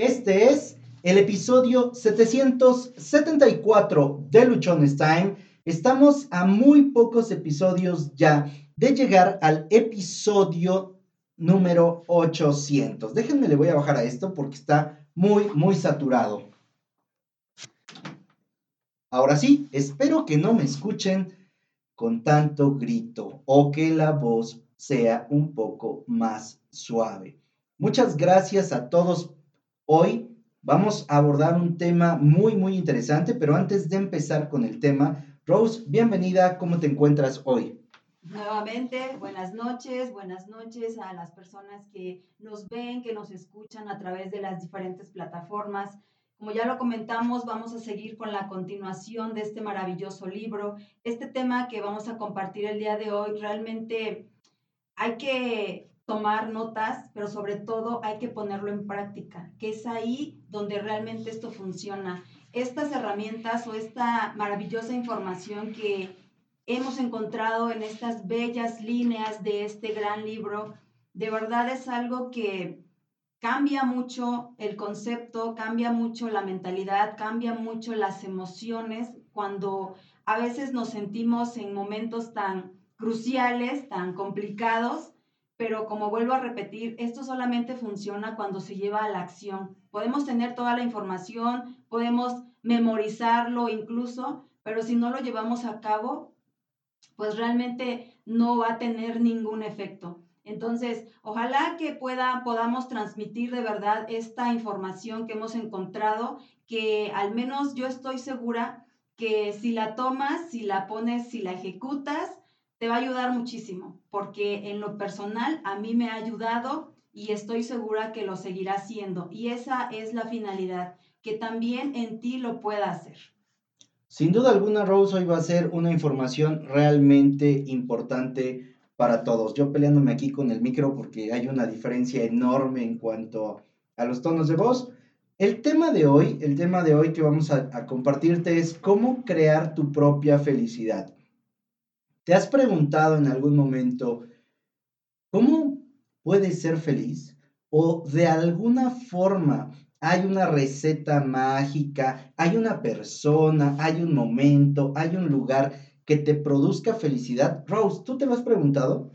Este es el episodio 774 de Luchones Time. Estamos a muy pocos episodios ya de llegar al episodio número 800. Déjenme, le voy a bajar a esto porque está muy, muy saturado. Ahora sí, espero que no me escuchen con tanto grito o que la voz sea un poco más suave. Muchas gracias a todos. Hoy vamos a abordar un tema muy, muy interesante, pero antes de empezar con el tema, Rose, bienvenida, ¿cómo te encuentras hoy? Nuevamente, buenas noches, buenas noches a las personas que nos ven, que nos escuchan a través de las diferentes plataformas. Como ya lo comentamos, vamos a seguir con la continuación de este maravilloso libro. Este tema que vamos a compartir el día de hoy, realmente hay que tomar notas, pero sobre todo hay que ponerlo en práctica, que es ahí donde realmente esto funciona. Estas herramientas o esta maravillosa información que hemos encontrado en estas bellas líneas de este gran libro, de verdad es algo que cambia mucho el concepto, cambia mucho la mentalidad, cambia mucho las emociones cuando a veces nos sentimos en momentos tan cruciales, tan complicados, pero como vuelvo a repetir, esto solamente funciona cuando se lleva a la acción. Podemos tener toda la información, podemos memorizarlo incluso, pero si no lo llevamos a cabo, pues realmente no va a tener ningún efecto. Entonces, ojalá que pueda, podamos transmitir de verdad esta información que hemos encontrado, que al menos yo estoy segura que si la tomas, si la pones, si la ejecutas, te va a ayudar muchísimo, porque en lo personal a mí me ha ayudado y estoy segura que lo seguirá haciendo. Y esa es la finalidad, que también en ti lo pueda hacer. Sin duda alguna, Rose, hoy va a ser una información realmente importante para todos. Yo peleándome aquí con el micro porque hay una diferencia enorme en cuanto a los tonos de voz. El tema de hoy, el tema de hoy que vamos a, a compartirte es cómo crear tu propia felicidad. ¿Te has preguntado en algún momento cómo puedes ser feliz? ¿O de alguna forma hay una receta mágica, hay una persona, hay un momento, hay un lugar que te produzca felicidad. Rose, ¿tú te lo has preguntado?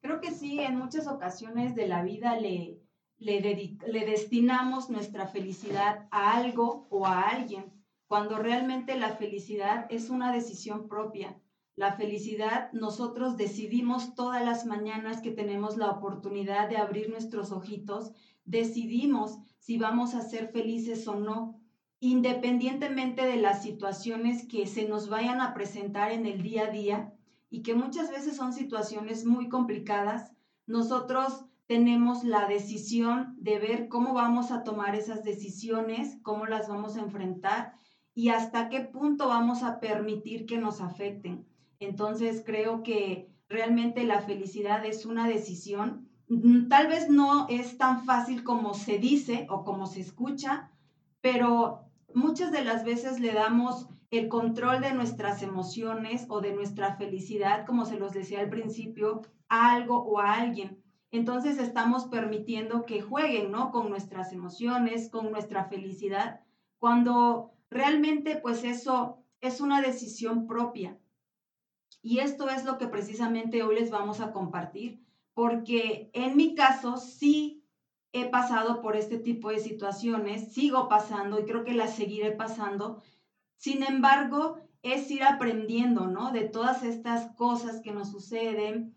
Creo que sí, en muchas ocasiones de la vida le, le, destinamos nuestra felicidad a algo o a alguien, cuando realmente la felicidad es una decisión propia. La felicidad nosotros decidimos todas las mañanas que tenemos la oportunidad de abrir nuestros ojitos, decidimos si vamos a ser felices o no independientemente de las situaciones que se nos vayan a presentar en el día a día y que muchas veces son situaciones muy complicadas, nosotros tenemos la decisión de ver cómo vamos a tomar esas decisiones, cómo las vamos a enfrentar y hasta qué punto vamos a permitir que nos afecten. Entonces creo que realmente la felicidad es una decisión. Tal vez no es tan fácil como se dice o como se escucha, pero muchas de las veces le damos el control de nuestras emociones o de nuestra felicidad, como se los decía al principio, a algo o a alguien. Entonces estamos permitiendo que jueguen, ¿no? Con nuestras emociones, con nuestra felicidad, cuando realmente pues eso es una decisión propia. Y esto es lo que precisamente hoy les vamos a compartir, porque en mi caso sí he pasado por este tipo de situaciones, sigo pasando y creo que las seguiré pasando. Sin embargo, es ir aprendiendo, ¿no? De todas estas cosas que nos suceden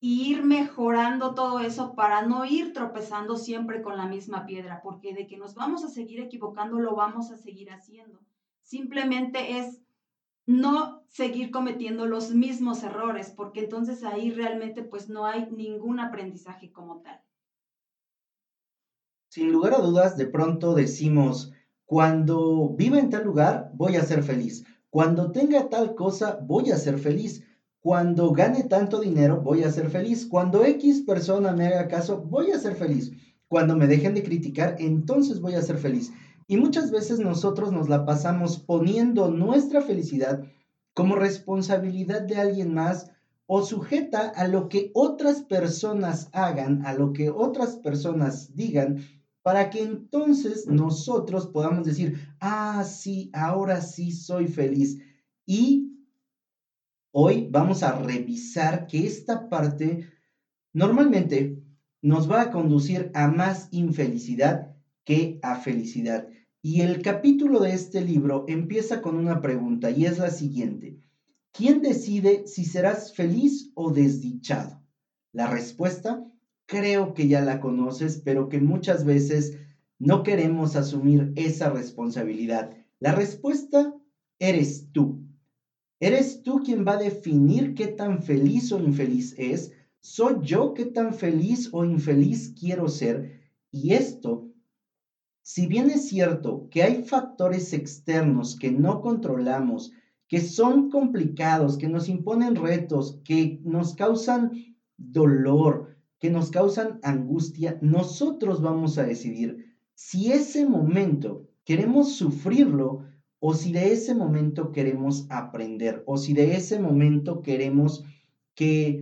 y ir mejorando todo eso para no ir tropezando siempre con la misma piedra, porque de que nos vamos a seguir equivocando, lo vamos a seguir haciendo. Simplemente es no seguir cometiendo los mismos errores, porque entonces ahí realmente pues no hay ningún aprendizaje como tal sin lugar a dudas, de pronto decimos, cuando viva en tal lugar, voy a ser feliz. Cuando tenga tal cosa, voy a ser feliz. Cuando gane tanto dinero, voy a ser feliz. Cuando X persona me haga caso, voy a ser feliz. Cuando me dejen de criticar, entonces voy a ser feliz. Y muchas veces nosotros nos la pasamos poniendo nuestra felicidad como responsabilidad de alguien más o sujeta a lo que otras personas hagan, a lo que otras personas digan para que entonces nosotros podamos decir, ah, sí, ahora sí soy feliz. Y hoy vamos a revisar que esta parte normalmente nos va a conducir a más infelicidad que a felicidad. Y el capítulo de este libro empieza con una pregunta y es la siguiente. ¿Quién decide si serás feliz o desdichado? La respuesta creo que ya la conoces, pero que muchas veces no queremos asumir esa responsabilidad. La respuesta eres tú. Eres tú quien va a definir qué tan feliz o infeliz es. Soy yo qué tan feliz o infeliz quiero ser. Y esto, si bien es cierto que hay factores externos que no controlamos, que son complicados, que nos imponen retos, que nos causan dolor, que nos causan angustia, nosotros vamos a decidir si ese momento queremos sufrirlo o si de ese momento queremos aprender o si de ese momento queremos que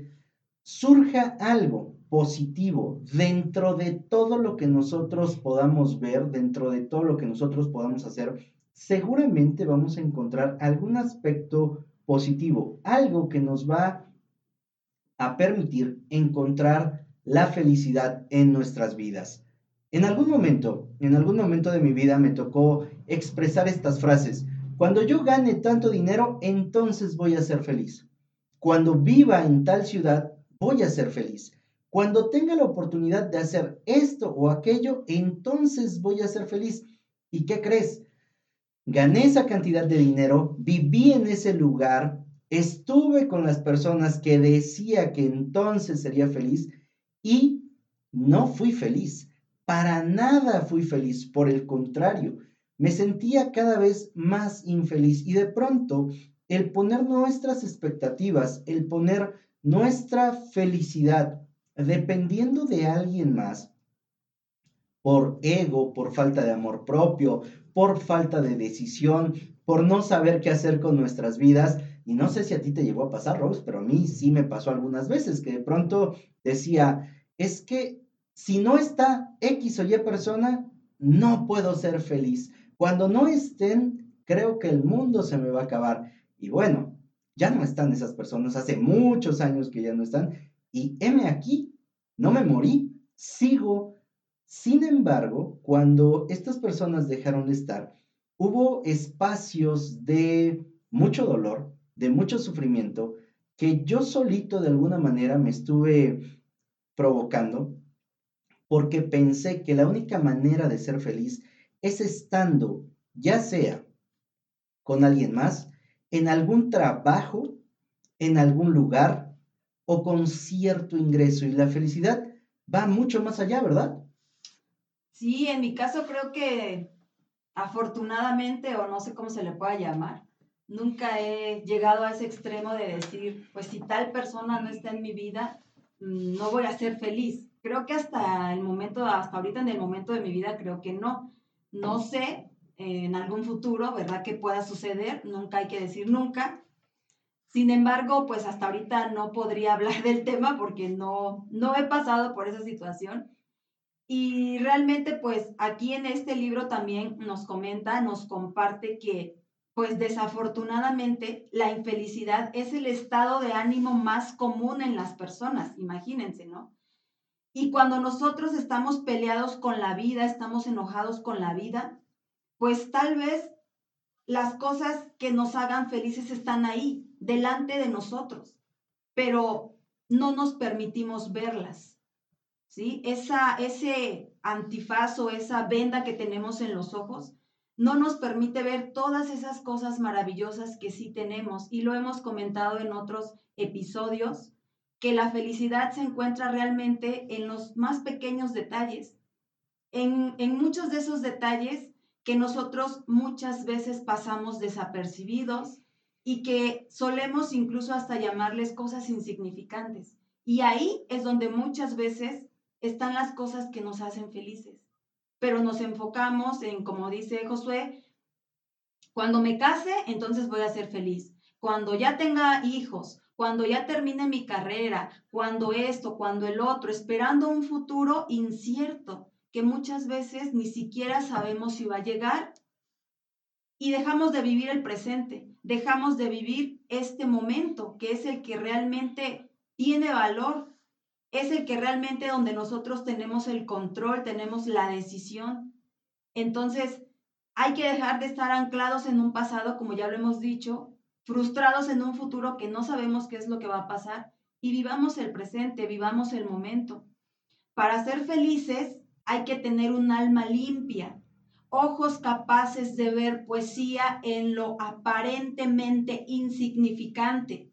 surja algo positivo dentro de todo lo que nosotros podamos ver, dentro de todo lo que nosotros podamos hacer, seguramente vamos a encontrar algún aspecto positivo, algo que nos va a permitir encontrar la felicidad en nuestras vidas. En algún momento, en algún momento de mi vida me tocó expresar estas frases. Cuando yo gane tanto dinero, entonces voy a ser feliz. Cuando viva en tal ciudad, voy a ser feliz. Cuando tenga la oportunidad de hacer esto o aquello, entonces voy a ser feliz. ¿Y qué crees? Gané esa cantidad de dinero, viví en ese lugar, estuve con las personas que decía que entonces sería feliz y no fui feliz. Para nada fui feliz. Por el contrario, me sentía cada vez más infeliz y de pronto el poner nuestras expectativas, el poner nuestra felicidad dependiendo de alguien más, por ego, por falta de amor propio, por falta de decisión, por no saber qué hacer con nuestras vidas. Y no sé si a ti te llegó a pasar, Rose, pero a mí sí me pasó algunas veces que de pronto decía, es que si no está X o Y persona, no puedo ser feliz. Cuando no estén, creo que el mundo se me va a acabar. Y bueno, ya no están esas personas, hace muchos años que ya no están. Y heme aquí, no me morí, sigo. Sin embargo, cuando estas personas dejaron de estar, hubo espacios de mucho dolor, de mucho sufrimiento, que yo solito de alguna manera me estuve provocando porque pensé que la única manera de ser feliz es estando, ya sea con alguien más, en algún trabajo, en algún lugar o con cierto ingreso. Y la felicidad va mucho más allá, ¿verdad? Sí, en mi caso creo que afortunadamente, o no sé cómo se le pueda llamar, nunca he llegado a ese extremo de decir, pues si tal persona no está en mi vida, mm, no voy a ser feliz. Creo que hasta el momento, hasta ahorita en el momento de mi vida, creo que no. No sé en algún futuro, ¿verdad? Que pueda suceder, nunca hay que decir nunca. Sin embargo, pues hasta ahorita no podría hablar del tema porque no, no he pasado por esa situación. Y realmente, pues aquí en este libro también nos comenta, nos comparte que pues desafortunadamente la infelicidad es el estado de ánimo más común en las personas, imagínense, ¿no? Y cuando nosotros estamos peleados con la vida, estamos enojados con la vida, pues tal vez las cosas que nos hagan felices están ahí, delante de nosotros, pero no nos permitimos verlas. ¿Sí? Esa, ese antifaz o esa venda que tenemos en los ojos no nos permite ver todas esas cosas maravillosas que sí tenemos y lo hemos comentado en otros episodios, que la felicidad se encuentra realmente en los más pequeños detalles, en, en muchos de esos detalles que nosotros muchas veces pasamos desapercibidos y que solemos incluso hasta llamarles cosas insignificantes. Y ahí es donde muchas veces están las cosas que nos hacen felices pero nos enfocamos en, como dice Josué, cuando me case, entonces voy a ser feliz. Cuando ya tenga hijos, cuando ya termine mi carrera, cuando esto, cuando el otro, esperando un futuro incierto, que muchas veces ni siquiera sabemos si va a llegar y dejamos de vivir el presente, dejamos de vivir este momento, que es el que realmente tiene valor, es el que realmente donde nosotros tenemos el control, tenemos la decisión. Entonces, hay que dejar de estar anclados en un pasado, como ya lo hemos dicho, frustrados en un futuro que no sabemos qué es lo que va a pasar y vivamos el presente, vivamos el momento. Para ser felices hay que tener un alma limpia, ojos capaces de ver poesía en lo aparentemente insignificante,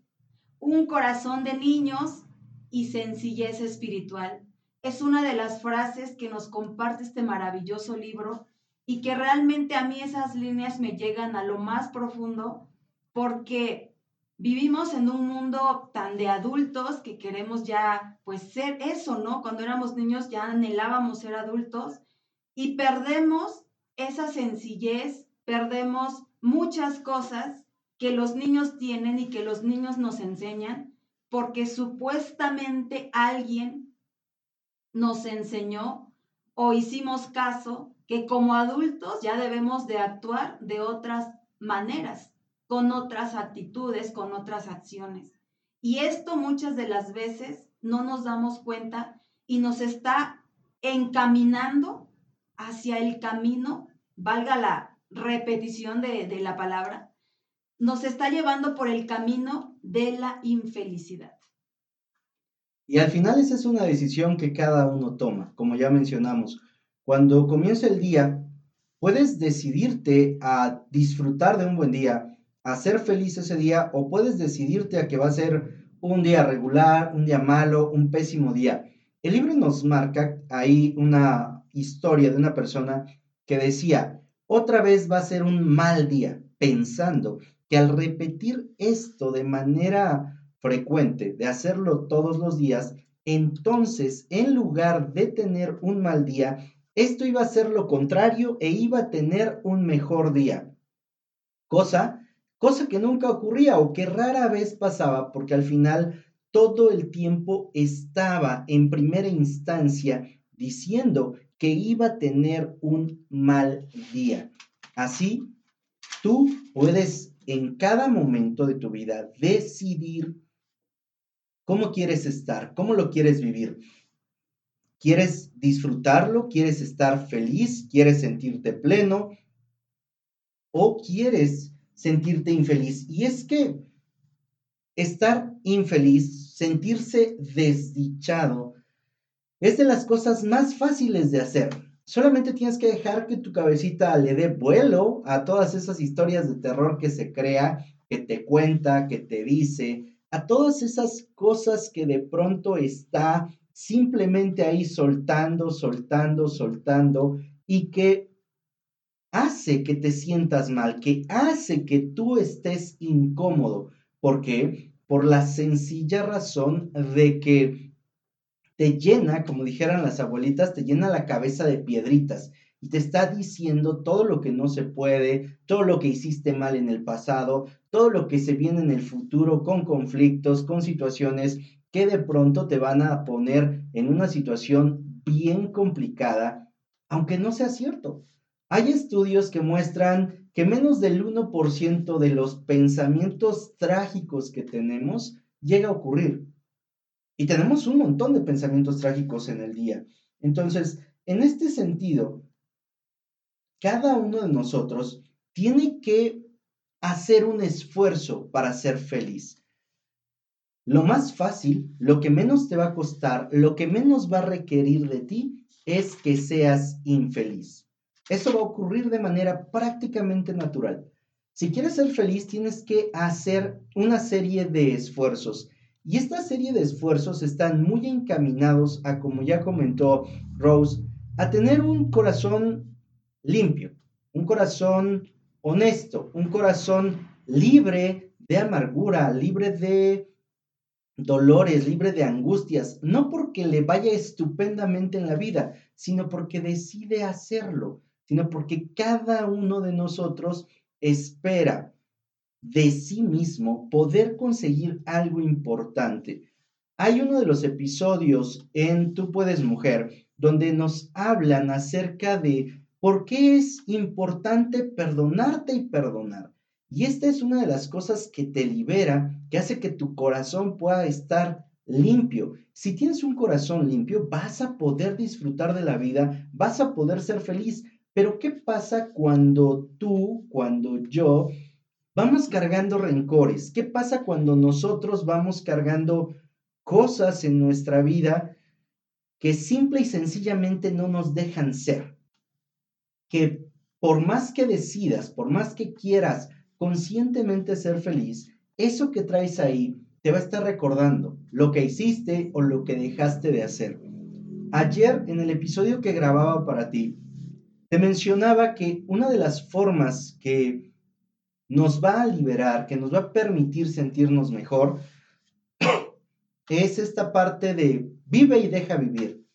un corazón de niños y sencillez espiritual. Es una de las frases que nos comparte este maravilloso libro y que realmente a mí esas líneas me llegan a lo más profundo porque vivimos en un mundo tan de adultos que queremos ya pues ser eso, ¿no? Cuando éramos niños ya anhelábamos ser adultos y perdemos esa sencillez, perdemos muchas cosas que los niños tienen y que los niños nos enseñan, porque supuestamente alguien nos enseñó o hicimos caso que como adultos ya debemos de actuar de otras maneras, con otras actitudes, con otras acciones. Y esto muchas de las veces no nos damos cuenta y nos está encaminando hacia el camino valga la repetición de, de la palabra, nos está llevando por el camino de la infelicidad. Y al final esa es una decisión que cada uno toma, como ya mencionamos. Cuando comienza el día, puedes decidirte a disfrutar de un buen día, a ser feliz ese día, o puedes decidirte a que va a ser un día regular, un día malo, un pésimo día. El libro nos marca ahí una historia de una persona que decía, otra vez va a ser un mal día, pensando que al repetir esto de manera frecuente, de hacerlo todos los días, entonces en lugar de tener un mal día, esto iba a ser lo contrario e iba a tener un mejor día. Cosa, cosa que nunca ocurría o que rara vez pasaba porque al final todo el tiempo estaba en primera instancia diciendo que iba a tener un mal día. Así, tú puedes en cada momento de tu vida decidir cómo quieres estar, cómo lo quieres vivir. ¿Quieres disfrutarlo? ¿Quieres estar feliz? ¿Quieres sentirte pleno? ¿O quieres sentirte infeliz? Y es que estar infeliz, sentirse desdichado, es de las cosas más fáciles de hacer. Solamente tienes que dejar que tu cabecita le dé vuelo a todas esas historias de terror que se crea, que te cuenta, que te dice, a todas esas cosas que de pronto está simplemente ahí soltando, soltando, soltando y que hace que te sientas mal, que hace que tú estés incómodo. ¿Por qué? Por la sencilla razón de que te llena, como dijeran las abuelitas, te llena la cabeza de piedritas y te está diciendo todo lo que no se puede, todo lo que hiciste mal en el pasado, todo lo que se viene en el futuro con conflictos, con situaciones que de pronto te van a poner en una situación bien complicada, aunque no sea cierto. Hay estudios que muestran que menos del 1% de los pensamientos trágicos que tenemos llega a ocurrir. Y tenemos un montón de pensamientos trágicos en el día. Entonces, en este sentido, cada uno de nosotros tiene que hacer un esfuerzo para ser feliz. Lo más fácil, lo que menos te va a costar, lo que menos va a requerir de ti es que seas infeliz. Eso va a ocurrir de manera prácticamente natural. Si quieres ser feliz, tienes que hacer una serie de esfuerzos. Y esta serie de esfuerzos están muy encaminados a, como ya comentó Rose, a tener un corazón limpio, un corazón honesto, un corazón libre de amargura, libre de dolores, libre de angustias, no porque le vaya estupendamente en la vida, sino porque decide hacerlo, sino porque cada uno de nosotros espera de sí mismo poder conseguir algo importante. Hay uno de los episodios en Tú puedes mujer donde nos hablan acerca de por qué es importante perdonarte y perdonar. Y esta es una de las cosas que te libera, que hace que tu corazón pueda estar limpio. Si tienes un corazón limpio, vas a poder disfrutar de la vida, vas a poder ser feliz. Pero ¿qué pasa cuando tú, cuando yo, vamos cargando rencores? ¿Qué pasa cuando nosotros vamos cargando cosas en nuestra vida que simple y sencillamente no nos dejan ser? Que por más que decidas, por más que quieras conscientemente ser feliz, eso que traes ahí te va a estar recordando lo que hiciste o lo que dejaste de hacer. Ayer, en el episodio que grababa para ti, te mencionaba que una de las formas que nos va a liberar, que nos va a permitir sentirnos mejor, es esta parte de vive y deja vivir.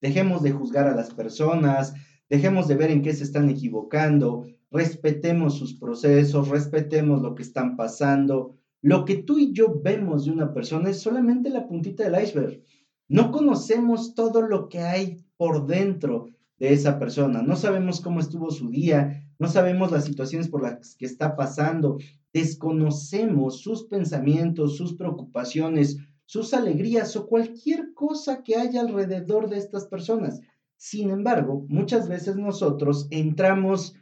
Dejemos de juzgar a las personas, dejemos de ver en qué se están equivocando, respetemos sus procesos, respetemos lo que están pasando, lo que tú y yo vemos de una persona es solamente la puntita del iceberg. No conocemos todo lo que hay por dentro de esa persona. No sabemos cómo estuvo su día, no sabemos las situaciones por las que está pasando, desconocemos sus pensamientos, sus preocupaciones, sus alegrías o cualquier cosa que haya alrededor de estas personas. Sin embargo, muchas veces nosotros entramos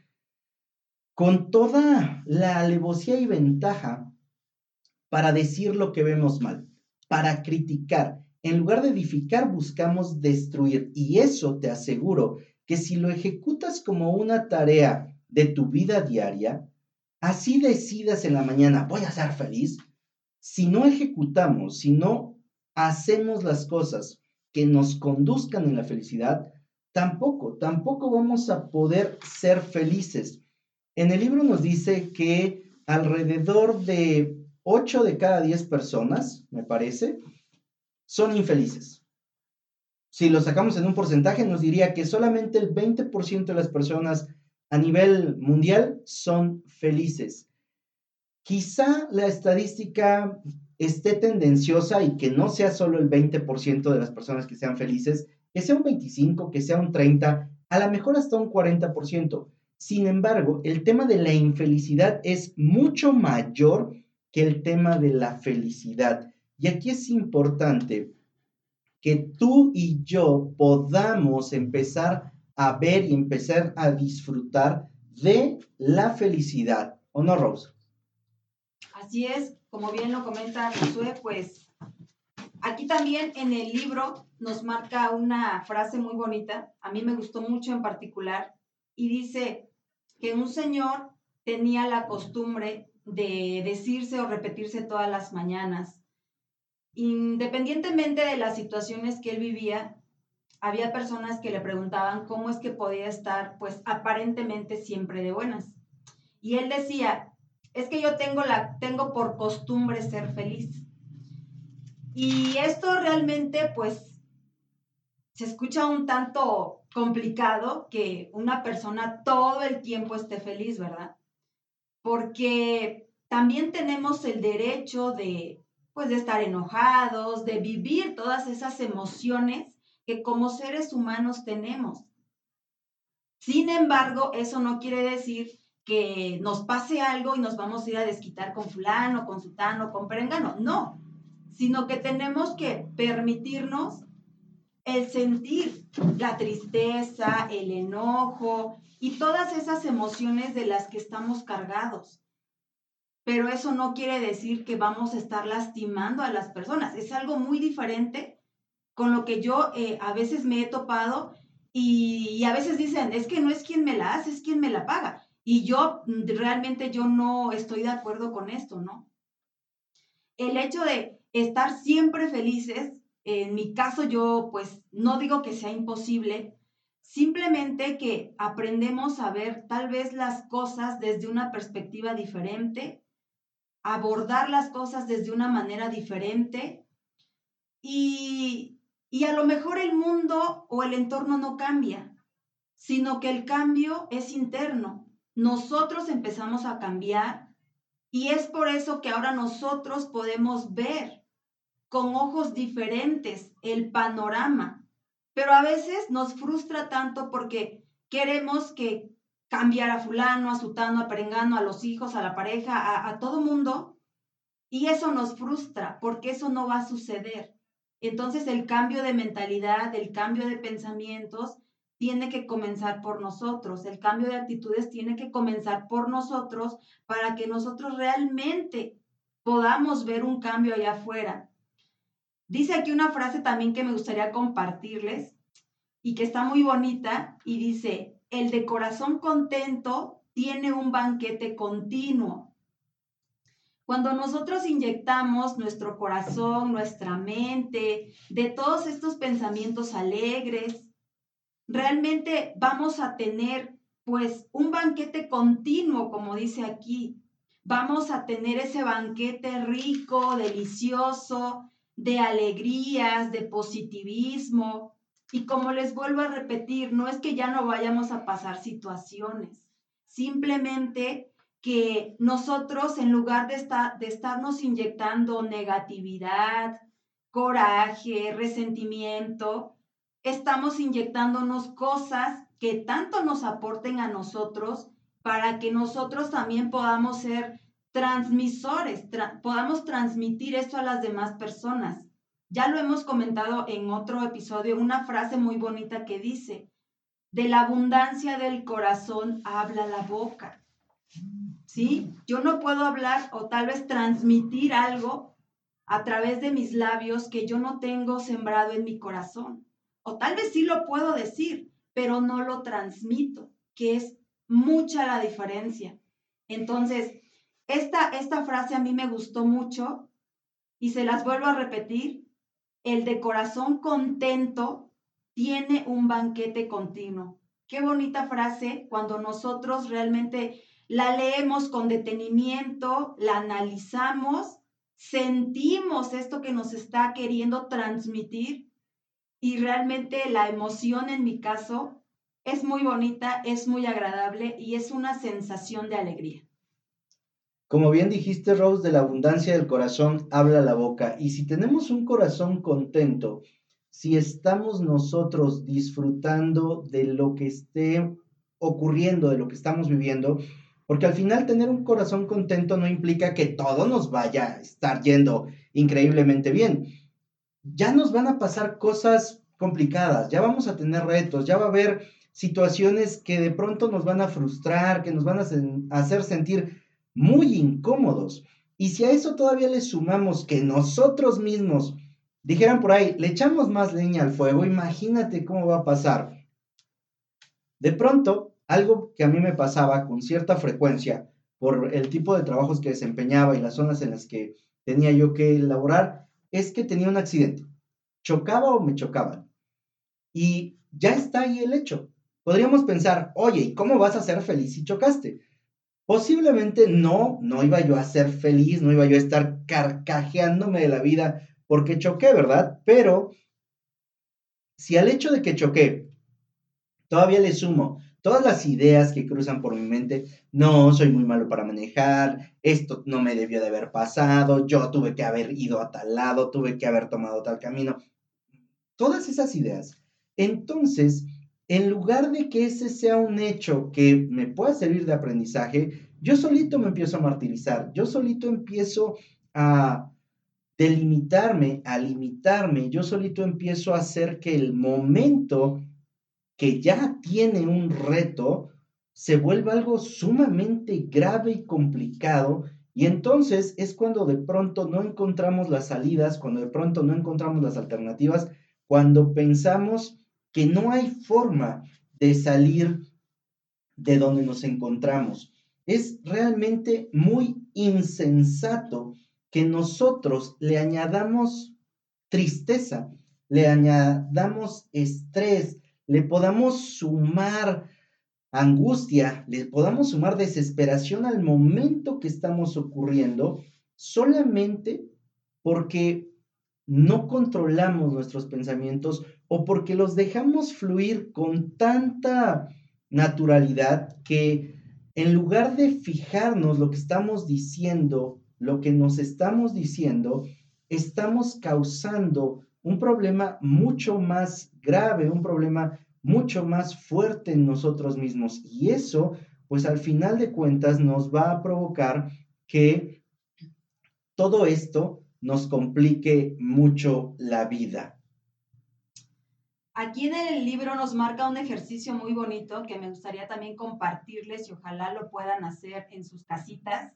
con toda la alevosía y ventaja para decir lo que vemos mal, para criticar. En lugar de edificar, buscamos destruir. Y eso te aseguro que si lo ejecutas como una tarea de tu vida diaria, así decidas en la mañana, voy a ser feliz. Si no ejecutamos, si no hacemos las cosas que nos conduzcan en la felicidad, tampoco, tampoco vamos a poder ser felices. En el libro nos dice que alrededor de 8 de cada 10 personas, me parece, son infelices. Si lo sacamos en un porcentaje, nos diría que solamente el 20% de las personas a nivel mundial son felices. Quizá la estadística esté tendenciosa y que no sea solo el 20% de las personas que sean felices, que sea un 25, que sea un 30, a lo mejor hasta un 40%. Sin embargo, el tema de la infelicidad es mucho mayor que el tema de la felicidad. Y aquí es importante que tú y yo podamos empezar a ver y empezar a disfrutar de la felicidad. ¿O no, Rose? Así es, como bien lo comenta Josué, pues aquí también en el libro nos marca una frase muy bonita, a mí me gustó mucho en particular, y dice que un señor tenía la costumbre de decirse o repetirse todas las mañanas. Independientemente de las situaciones que él vivía, había personas que le preguntaban cómo es que podía estar, pues aparentemente siempre de buenas. Y él decía, es que yo tengo, la, tengo por costumbre ser feliz. Y esto realmente, pues, se escucha un tanto complicado que una persona todo el tiempo esté feliz, ¿verdad? porque también tenemos el derecho de, pues, de estar enojados, de vivir todas esas emociones que como seres humanos tenemos. Sin embargo, eso no quiere decir que nos pase algo y nos vamos a ir a desquitar con fulano, con sutano, con perengano. No, sino que tenemos que permitirnos el sentir la tristeza, el enojo y todas esas emociones de las que estamos cargados. Pero eso no quiere decir que vamos a estar lastimando a las personas. Es algo muy diferente con lo que yo eh, a veces me he topado y, y, a veces dicen, es que no es quien me la hace, es quien me la paga. Y yo mm, realmente yo no estoy de acuerdo con esto, ¿no? El hecho de estar siempre felices en mi caso yo pues no digo que sea imposible, simplemente que aprendemos a ver tal vez las cosas desde una perspectiva diferente, abordar las cosas desde una manera diferente y, y a lo mejor el mundo o el entorno no cambia, sino que el cambio es interno. Nosotros empezamos a cambiar y es por eso que ahora nosotros podemos ver con ojos diferentes el panorama. Pero a veces nos frustra tanto porque queremos que cambiar a fulano, a sutano, a perengano, a los hijos, a la pareja, a, a todo mundo. Y eso nos frustra porque eso no va a suceder. Entonces el cambio de mentalidad, el cambio de pensamientos tiene que comenzar por nosotros, el cambio de actitudes tiene que comenzar por nosotros para que nosotros realmente podamos ver un cambio allá afuera. Dice aquí una frase también que me gustaría compartirles y que está muy bonita y dice, el de corazón contento tiene un banquete continuo. Cuando nosotros inyectamos nuestro corazón, nuestra mente, de todos estos pensamientos alegres, realmente vamos a tener pues un banquete continuo, como dice aquí. Vamos a tener ese banquete rico, delicioso, de alegrías, de positivismo. Y como les vuelvo a repetir, no es que ya no vayamos a pasar situaciones, simplemente que nosotros en lugar de, estar, de estarnos inyectando negatividad, coraje, resentimiento, estamos inyectándonos cosas que tanto nos aporten a nosotros para que nosotros también podamos ser transmisores, podamos transmitir esto a las demás personas. Ya lo hemos comentado en otro episodio, una frase muy bonita que dice, de la abundancia del corazón habla la boca. ¿Sí? Yo no puedo hablar o tal vez transmitir algo a través de mis labios que yo no tengo sembrado en mi corazón. O tal vez sí lo puedo decir, pero no lo transmito, que es mucha la diferencia. Entonces, esta, esta frase a mí me gustó mucho y se las vuelvo a repetir. El de corazón contento tiene un banquete continuo. Qué bonita frase cuando nosotros realmente la leemos con detenimiento, la analizamos, sentimos esto que nos está queriendo transmitir y realmente la emoción en mi caso es muy bonita, es muy agradable y es una sensación de alegría. Como bien dijiste, Rose, de la abundancia del corazón habla la boca. Y si tenemos un corazón contento, si estamos nosotros disfrutando de lo que esté ocurriendo, de lo que estamos viviendo, porque al final tener un corazón contento no implica que todo nos vaya a estar yendo increíblemente bien ya nos van a pasar cosas complicadas, ya vamos a tener retos, ya va a haber situaciones que de pronto nos van a frustrar, que nos van a, hacer sentir muy incómodos. Y si a eso todavía le sumamos que nosotros mismos, dijeran por ahí, le echamos más leña al fuego, imagínate cómo va a pasar. De pronto, algo que a mí me pasaba con cierta frecuencia por el tipo de trabajos que desempeñaba y las zonas en las que tenía yo que elaborar, es que tenía un accidente. Chocaba o me chocaban. Y ya está ahí el hecho. Podríamos pensar, oye, ¿y cómo vas a ser feliz si chocaste? Posiblemente no, no iba yo a ser feliz, no iba yo a estar carcajeándome de la vida porque choqué, ¿verdad? Pero si al hecho de que choqué todavía le sumo todas las ideas que cruzan por mi mente, no, soy muy malo para manejar, esto no me debió de haber pasado, yo tuve que haber ido a tal lado, tuve que haber tomado tal camino, todas esas ideas. Entonces, en lugar de que ese sea un hecho que me pueda servir de aprendizaje, yo solito me empiezo a martirizar, yo solito empiezo a delimitarme, a limitarme, yo solito empiezo a hacer que el momento que ya tiene un reto, se vuelve algo sumamente grave y complicado y entonces es cuando de pronto no encontramos las salidas, cuando de pronto no encontramos las alternativas, cuando pensamos que no hay forma de salir de donde nos encontramos. Es realmente muy insensato que nosotros le añadamos tristeza, le añadamos estrés, le podamos sumar angustia, le podamos sumar desesperación al momento que estamos ocurriendo, solamente porque no controlamos nuestros pensamientos o porque los dejamos fluir con tanta naturalidad que en lugar de fijarnos lo que estamos diciendo, lo que nos estamos diciendo, estamos causando un problema mucho más grave, un problema mucho más fuerte en nosotros mismos. Y eso, pues al final de cuentas, nos va a provocar que todo esto nos complique mucho la vida. Aquí en el libro nos marca un ejercicio muy bonito que me gustaría también compartirles y ojalá lo puedan hacer en sus casitas.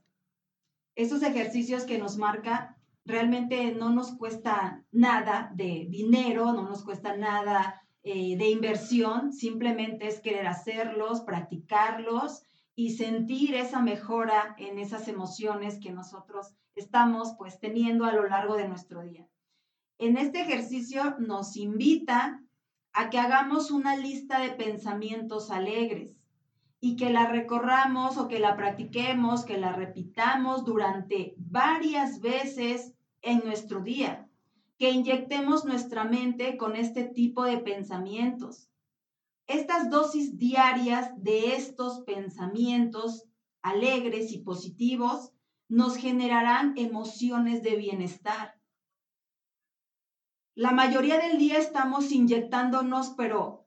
Esos ejercicios que nos marca realmente no nos cuesta nada de dinero, no nos cuesta nada eh, de inversión, simplemente es querer hacerlos, practicarlos y sentir esa mejora en esas emociones que nosotros estamos pues teniendo a lo largo de nuestro día. En este ejercicio nos invita a que hagamos una lista de pensamientos alegres y que la recorramos o que la practiquemos, que la repitamos durante varias veces en nuestro día, que inyectemos nuestra mente con este tipo de pensamientos. Estas dosis diarias de estos pensamientos alegres y positivos nos generarán emociones de bienestar. La mayoría del día estamos inyectándonos, pero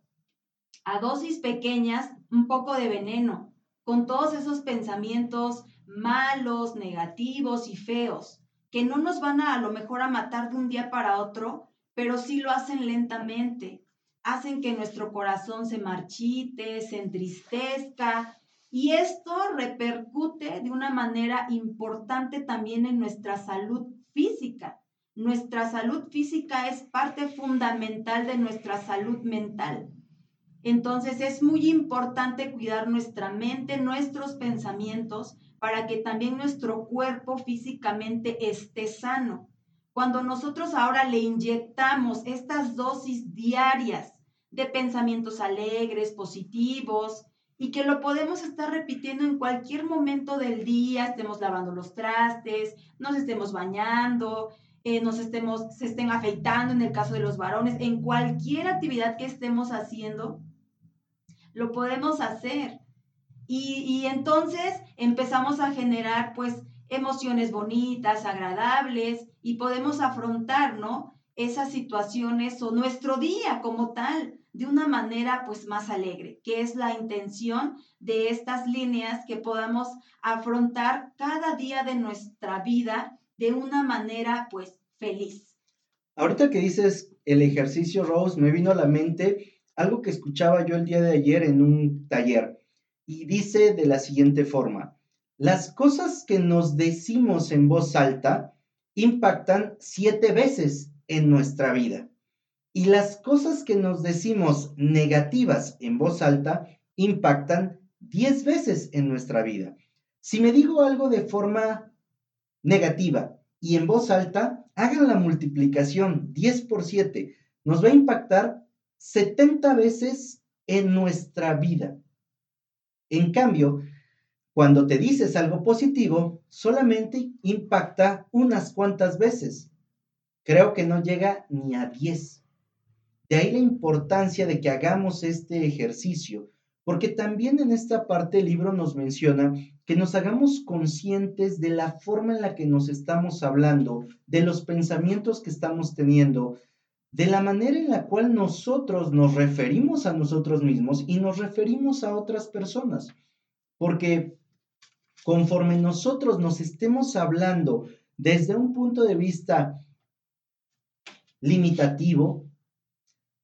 a dosis pequeñas, un poco de veneno, con todos esos pensamientos malos, negativos y feos, que no nos van a a lo mejor a matar de un día para otro, pero sí lo hacen lentamente, hacen que nuestro corazón se marchite, se entristezca, y esto repercute de una manera importante también en nuestra salud física. Nuestra salud física es parte fundamental de nuestra salud mental. Entonces es muy importante cuidar nuestra mente, nuestros pensamientos, para que también nuestro cuerpo físicamente esté sano. Cuando nosotros ahora le inyectamos estas dosis diarias de pensamientos alegres, positivos, y que lo podemos estar repitiendo en cualquier momento del día, estemos lavando los trastes, nos estemos bañando, eh, nos estemos, se estén afeitando en el caso de los varones, en cualquier actividad que estemos haciendo, lo podemos hacer. Y, entonces empezamos a generar pues emociones bonitas, agradables y podemos afrontar, ¿no? Esas situaciones o nuestro día como tal de una manera pues más alegre, que es la intención de estas líneas que podamos afrontar cada día de nuestra vida de una manera pues feliz. Ahorita que dices el ejercicio Rose, me vino a la mente algo que escuchaba yo el día de ayer en un taller y dice de la siguiente forma, las cosas que nos decimos en voz alta impactan siete veces en nuestra vida. Y las cosas que nos decimos negativas en voz alta impactan 10 veces en nuestra vida. Si me digo algo de forma negativa y en voz alta, hagan la multiplicación 10 por 7. Nos va a impactar 70 veces en nuestra vida. En cambio, cuando te dices algo positivo, solamente impacta unas cuantas veces. Creo que no llega ni a 10. De ahí la importancia de que hagamos este ejercicio, porque también en esta parte el libro nos menciona que nos hagamos conscientes de la forma en la que nos estamos hablando, de los pensamientos que estamos teniendo, de la manera en la cual nosotros nos referimos a nosotros mismos y nos referimos a otras personas. Porque conforme nosotros nos estemos hablando desde un punto de vista limitativo,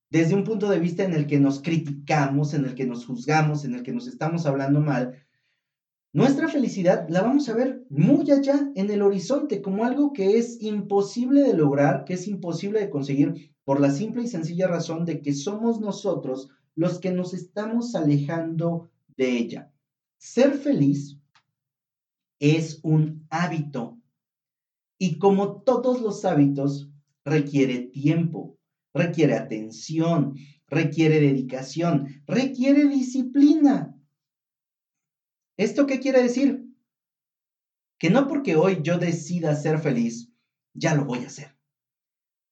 desde un punto de vista en el que nos criticamos, en el que nos juzgamos, en el que nos estamos hablando mal, nuestra felicidad la vamos a ver muy allá en el horizonte, como algo que es imposible de lograr, que es imposible de conseguir, por la simple y sencilla razón de que somos nosotros los que nos estamos alejando de ella. Ser feliz es un hábito y como todos los hábitos, requiere tiempo requiere atención, requiere dedicación, requiere disciplina. ¿Esto qué quiere decir? Que no porque hoy yo decida ser feliz, ya lo voy a hacer.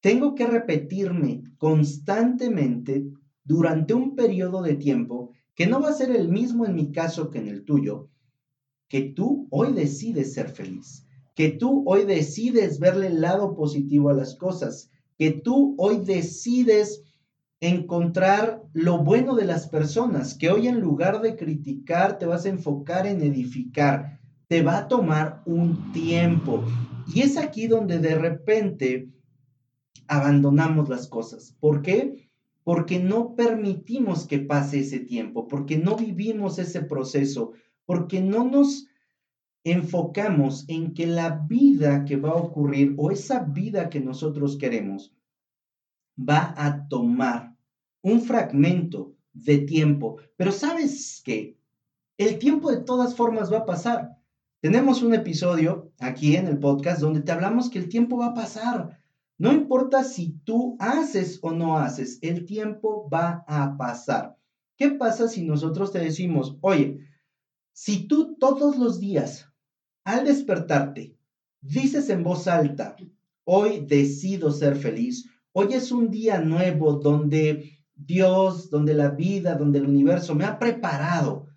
Tengo que repetirme constantemente durante un periodo de tiempo que no va a ser el mismo en mi caso que en el tuyo, que tú hoy decides ser feliz, que tú hoy decides verle el lado positivo a las cosas, que tú hoy decides encontrar lo bueno de las personas, que hoy en lugar de criticar te vas a enfocar en edificar, te va a tomar un tiempo. Y es aquí donde de repente abandonamos las cosas. ¿Por qué? Porque no permitimos que pase ese tiempo, porque no vivimos ese proceso, porque no nos enfocamos en que la vida que va a ocurrir o esa vida que nosotros queremos va a tomar un fragmento de tiempo. Pero sabes qué? El tiempo de todas formas va a pasar. Tenemos un episodio aquí en el podcast donde te hablamos que el tiempo va a pasar. No importa si tú haces o no haces, el tiempo va a pasar. ¿Qué pasa si nosotros te decimos, oye, si tú todos los días, al despertarte, dices en voz alta, hoy decido ser feliz, hoy es un día nuevo donde Dios, donde la vida, donde el universo me ha preparado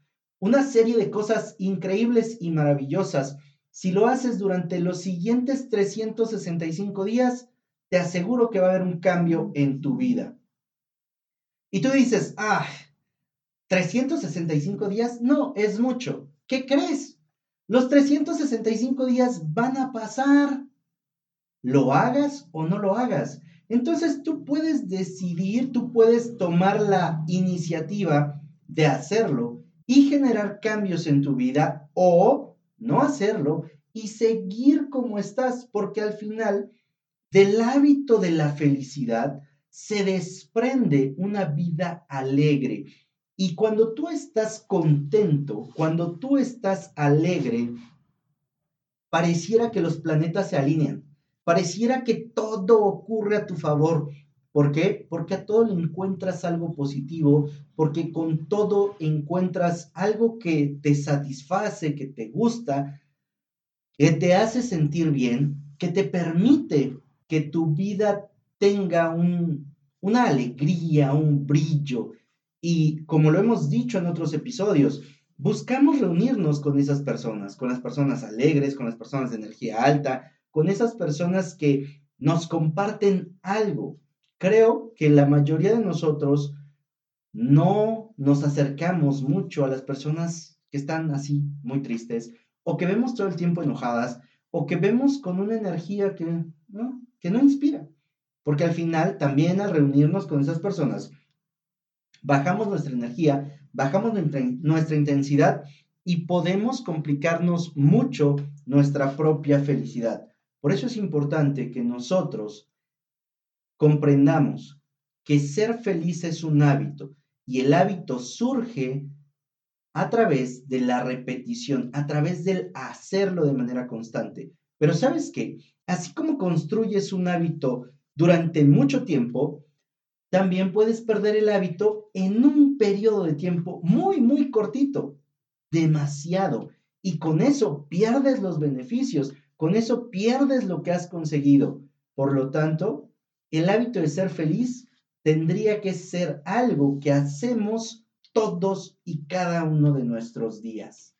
una serie de cosas increíbles y maravillosas. Si lo haces durante los siguientes 365 días, te aseguro que va a haber un cambio en tu vida. Y tú dices, ah, 365 días, no, es mucho. ¿Qué crees? Los 365 días van a pasar. Lo hagas o no lo hagas. Entonces tú puedes decidir, tú puedes tomar la iniciativa de hacerlo y generar cambios en tu vida o no hacerlo y seguir como estás, porque al final del hábito de la felicidad se desprende una vida alegre. Y cuando tú estás contento, cuando tú estás alegre, pareciera que los planetas se alinean, pareciera que todo ocurre a tu favor. ¿Por qué? Porque a todo le encuentras algo positivo, porque con todo encuentras algo que te satisface, que te gusta, que te hace sentir bien, que te permite que tu vida tenga un, una alegría, un brillo. Y como lo hemos dicho en otros episodios, buscamos reunirnos con esas personas, con las personas alegres, con las personas de energía alta, con esas personas que nos comparten algo. Creo que la mayoría de nosotros no nos acercamos mucho a las personas que están así muy tristes o que vemos todo el tiempo enojadas o que vemos con una energía que. Que no inspira. Porque al final, también al reunirnos con esas personas, bajamos nuestra energía, bajamos nuestra intensidad y podemos complicarnos mucho nuestra propia felicidad. Por eso es importante que nosotros comprendamos que ser feliz es un hábito y el hábito surge a través de la repetición, a través del hacerlo de manera constante. Pero sabes qué? Así como construyes un hábito durante mucho tiempo, también puedes perder el hábito en un periodo de tiempo muy, muy cortito, demasiado. Y con eso pierdes los beneficios, con eso pierdes lo que has conseguido. Por lo tanto, el hábito de ser feliz tendría que ser algo que hacemos todos y cada uno de nuestros días.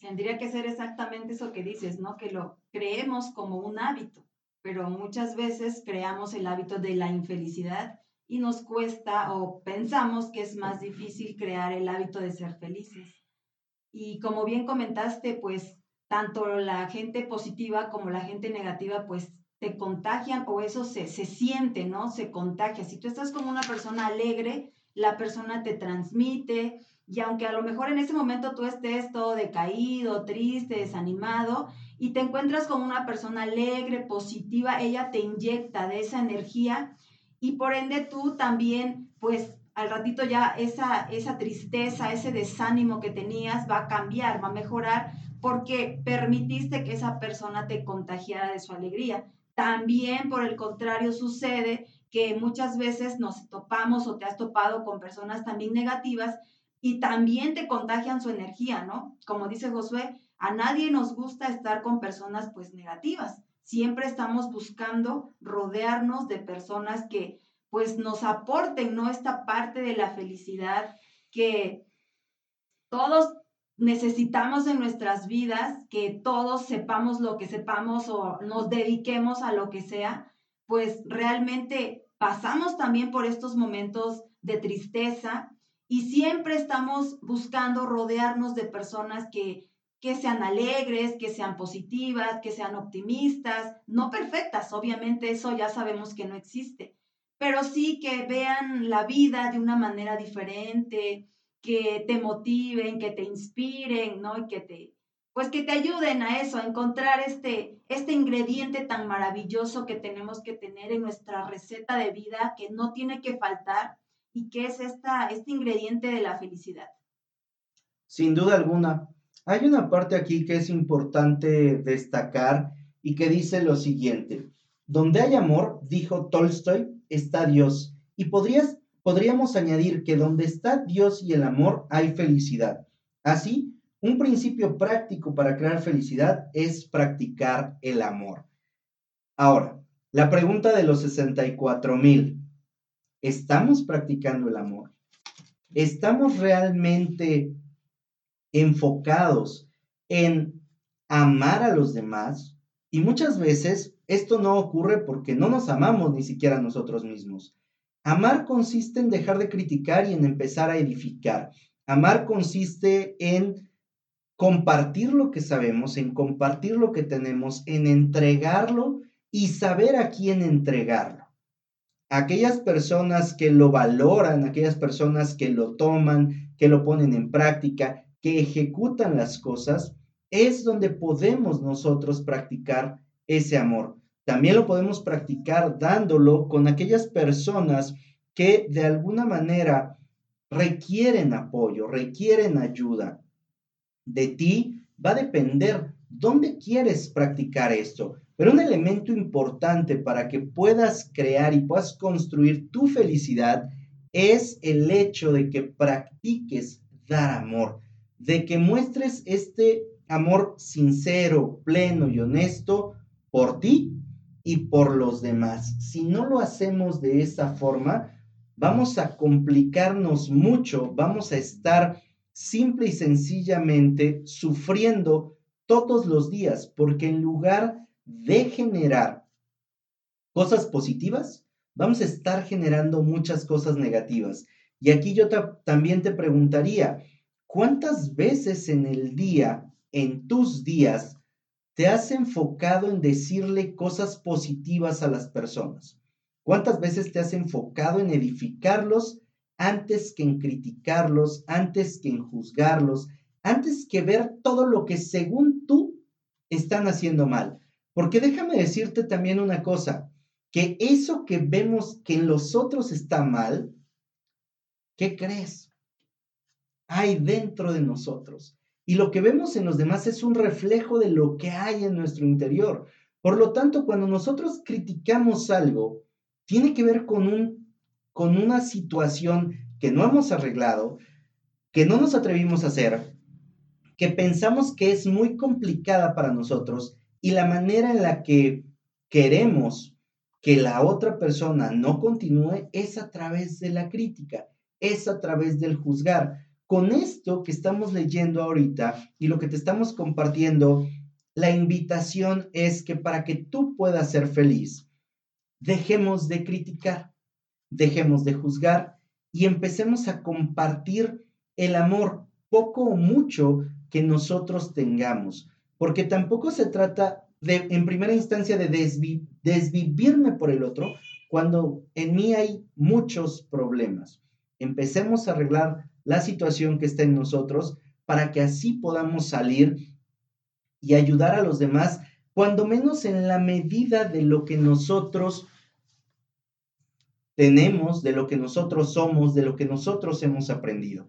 Tendría que ser exactamente eso que dices, ¿no? Que lo creemos como un hábito, pero muchas veces creamos el hábito de la infelicidad y nos cuesta o pensamos que es más difícil crear el hábito de ser felices. Y como bien comentaste, pues tanto la gente positiva como la gente negativa, pues te contagian o eso se, se siente, ¿no? Se contagia. Si tú estás como una persona alegre, la persona te transmite, y aunque a lo mejor en ese momento tú estés todo decaído, triste, desanimado, y te encuentras con una persona alegre, positiva, ella te inyecta de esa energía y por ende tú también, pues al ratito ya esa, esa tristeza, ese desánimo que tenías va a cambiar, va a mejorar porque permitiste que esa persona te contagiara de su alegría. También, por el contrario, sucede que muchas veces nos topamos o te has topado con personas también negativas y también te contagian su energía, ¿no? Como dice Josué, a nadie nos gusta estar con personas pues negativas. Siempre estamos buscando rodearnos de personas que pues nos aporten, ¿no? Esta parte de la felicidad que todos necesitamos en nuestras vidas, que todos sepamos lo que sepamos o nos dediquemos a lo que sea, pues realmente pasamos también por estos momentos de tristeza y siempre estamos buscando rodearnos de personas que, que sean alegres, que sean positivas, que sean optimistas, no perfectas, obviamente eso ya sabemos que no existe, pero sí que vean la vida de una manera diferente, que te motiven, que te inspiren, ¿no? Y que te, pues que te ayuden a eso, a encontrar este, este ingrediente tan maravilloso que tenemos que tener en nuestra receta de vida, que no tiene que faltar y que es esta, este ingrediente de la felicidad. Sin duda alguna. Hay una parte aquí que es importante destacar y que dice lo siguiente. Donde hay amor, dijo Tolstoy, está Dios. Y podrías, podríamos añadir que donde está Dios y el amor hay felicidad. Así, un principio práctico para crear felicidad es practicar el amor. Ahora, la pregunta de los 64 mil. ¿Estamos practicando el amor? ¿Estamos realmente enfocados en amar a los demás? Y muchas veces esto no ocurre porque no nos amamos ni siquiera nosotros mismos. Amar consiste en dejar de criticar y en empezar a edificar. Amar consiste en compartir lo que sabemos, en compartir lo que tenemos, en entregarlo y saber a quién entregarlo. Aquellas personas que lo valoran, aquellas personas que lo toman, que lo ponen en práctica, que ejecutan las cosas, es donde podemos nosotros practicar ese amor. También lo podemos practicar dándolo con aquellas personas que de alguna manera requieren apoyo, requieren ayuda de ti va a depender dónde quieres practicar esto. Pero un elemento importante para que puedas crear y puedas construir tu felicidad es el hecho de que practiques dar amor, de que muestres este amor sincero, pleno y honesto por ti y por los demás. Si no lo hacemos de esa forma, vamos a complicarnos mucho, vamos a estar simple y sencillamente sufriendo todos los días, porque en lugar de generar cosas positivas, vamos a estar generando muchas cosas negativas. Y aquí yo también te preguntaría, ¿cuántas veces en el día, en tus días, te has enfocado en decirle cosas positivas a las personas? ¿Cuántas veces te has enfocado en edificarlos antes que en criticarlos, antes que en juzgarlos, antes que ver todo lo que según tú están haciendo mal. Porque déjame decirte también una cosa, que eso que vemos que en los otros está mal, ¿qué crees? Hay dentro de nosotros. Y lo que vemos en los demás es un reflejo de lo que hay en nuestro interior. Por lo tanto, cuando nosotros criticamos algo, tiene que ver con un con una situación que no hemos arreglado, que no nos atrevimos a hacer, que pensamos que es muy complicada para nosotros y la manera en la que queremos que la otra persona no continúe es a través de la crítica, es a través del juzgar. Con esto que estamos leyendo ahorita y lo que te estamos compartiendo, la invitación es que para que tú puedas ser feliz, dejemos de criticar dejemos de juzgar y empecemos a compartir el amor, poco o mucho que nosotros tengamos, porque tampoco se trata de, en primera instancia, de desvivirme por el otro, cuando en mí hay muchos problemas. Empecemos a arreglar la situación que está en nosotros para que así podamos salir y ayudar a los demás, cuando menos en la medida de lo que nosotros tenemos, de lo que nosotros somos, de lo que nosotros hemos aprendido.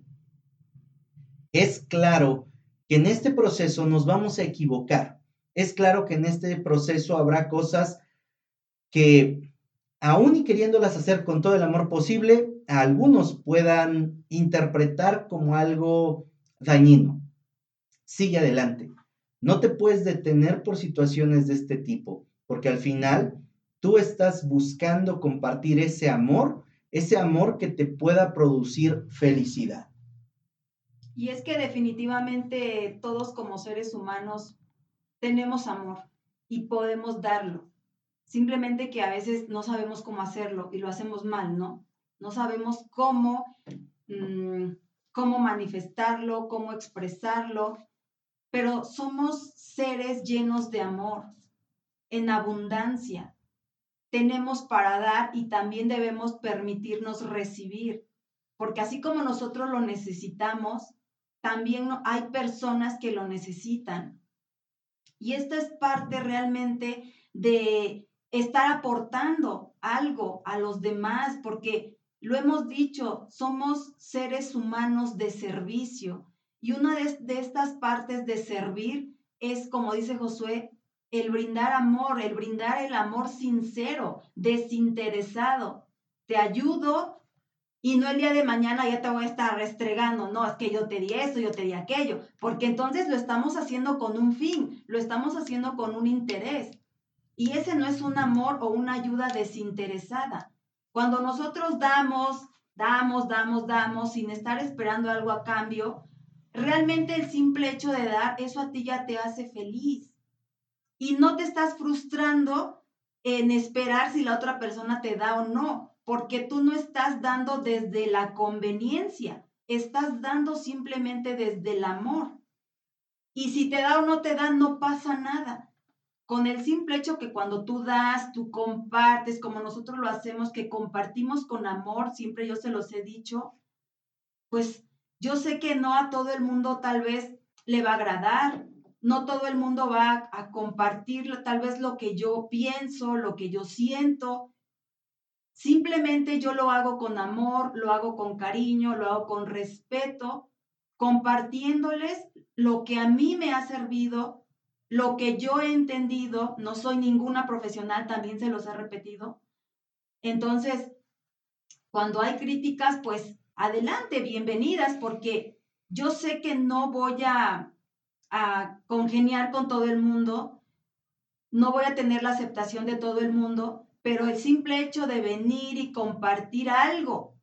Es claro que en este proceso nos vamos a equivocar. Es claro que en este proceso habrá cosas que, aún y queriéndolas hacer con todo el amor posible, algunos puedan interpretar como algo dañino. Sigue adelante. No te puedes detener por situaciones de este tipo, porque al final tú estás buscando compartir ese amor, ese amor que te pueda producir felicidad. Y es que definitivamente todos como seres humanos tenemos amor y podemos darlo. simplemente que a veces no sabemos cómo hacerlo y lo hacemos mal, ¿no? No sabemos cómo, mm, cómo manifestarlo, cómo expresarlo, pero somos seres llenos de amor, en abundancia. Tenemos para dar y también debemos permitirnos recibir, porque así como nosotros lo necesitamos, también hay personas que lo necesitan. Y esta es parte realmente de estar aportando algo a los demás, porque lo hemos dicho, somos seres humanos de servicio. Y una de, de, estas partes de servir es, como dice Josué, el brindar amor, el brindar el amor sincero, desinteresado. Te ayudo y no el día de mañana ya te voy a estar restregando, no, es que yo te di esto, yo te di aquello, porque entonces lo estamos haciendo con un fin, lo estamos haciendo con un interés. Y ese no es un amor o una ayuda desinteresada. Cuando nosotros damos, damos, damos, damos, sin estar esperando algo a cambio, realmente el simple hecho de dar, eso a ti ya te hace feliz. Y no te estás frustrando en esperar si la otra persona te da o no, porque tú no estás dando desde la conveniencia, estás dando simplemente desde el amor. Y si te da o no te da, no pasa nada. Con el simple hecho que cuando tú das, tú compartes, como nosotros lo hacemos, que compartimos con amor, siempre yo se los he dicho, pues yo sé que no a todo el mundo tal vez le va a agradar, no todo el mundo va a compartir tal vez lo que yo pienso, lo que yo siento, Simplemente yo lo hago con amor, lo hago con cariño, lo hago con respeto, compartiéndoles lo que a mí me ha servido, lo que yo he entendido. No soy ninguna profesional, también se los he repetido. Entonces, cuando hay críticas, pues adelante, bienvenidas, porque yo sé que no voy a, a congeniar con todo el mundo, no voy a tener la aceptación de todo el mundo, pero el simple hecho de venir y compartir algo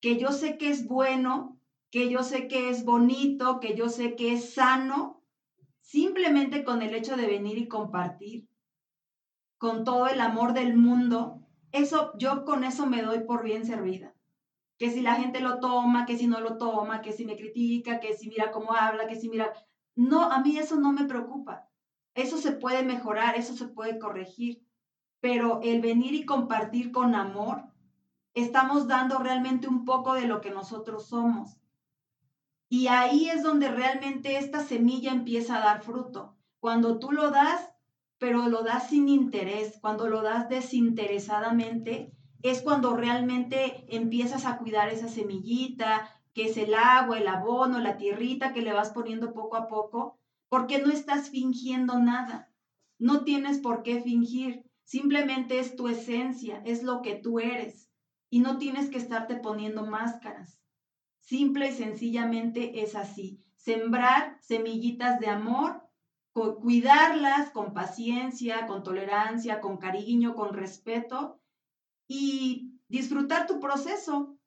que yo sé que es bueno, que yo sé que es bonito, que yo sé que es sano, simplemente con el hecho de venir y compartir, con todo el amor del mundo, eso yo con eso me doy por bien servida. Que si la gente lo toma, que si no lo toma, que si me critica, que si mira cómo habla, que si mira, no, a mí eso no me preocupa. Eso se puede mejorar, eso se puede corregir pero el venir y compartir con amor, estamos dando realmente un poco de lo que nosotros somos. Y ahí es donde realmente esta semilla empieza a dar fruto. Cuando tú lo das, pero lo das sin interés, cuando lo das desinteresadamente, es cuando realmente empiezas a cuidar esa semillita, que es el agua, el abono, la tierrita que le vas poniendo poco a poco, porque no estás fingiendo nada. No tienes por qué fingir. Simplemente es tu esencia, es lo que tú eres. Y no tienes que estarte poniendo máscaras. Simple y sencillamente es así. Sembrar semillitas de amor, cuidarlas con paciencia, con tolerancia, con cariño, con respeto y disfrutar tu proceso.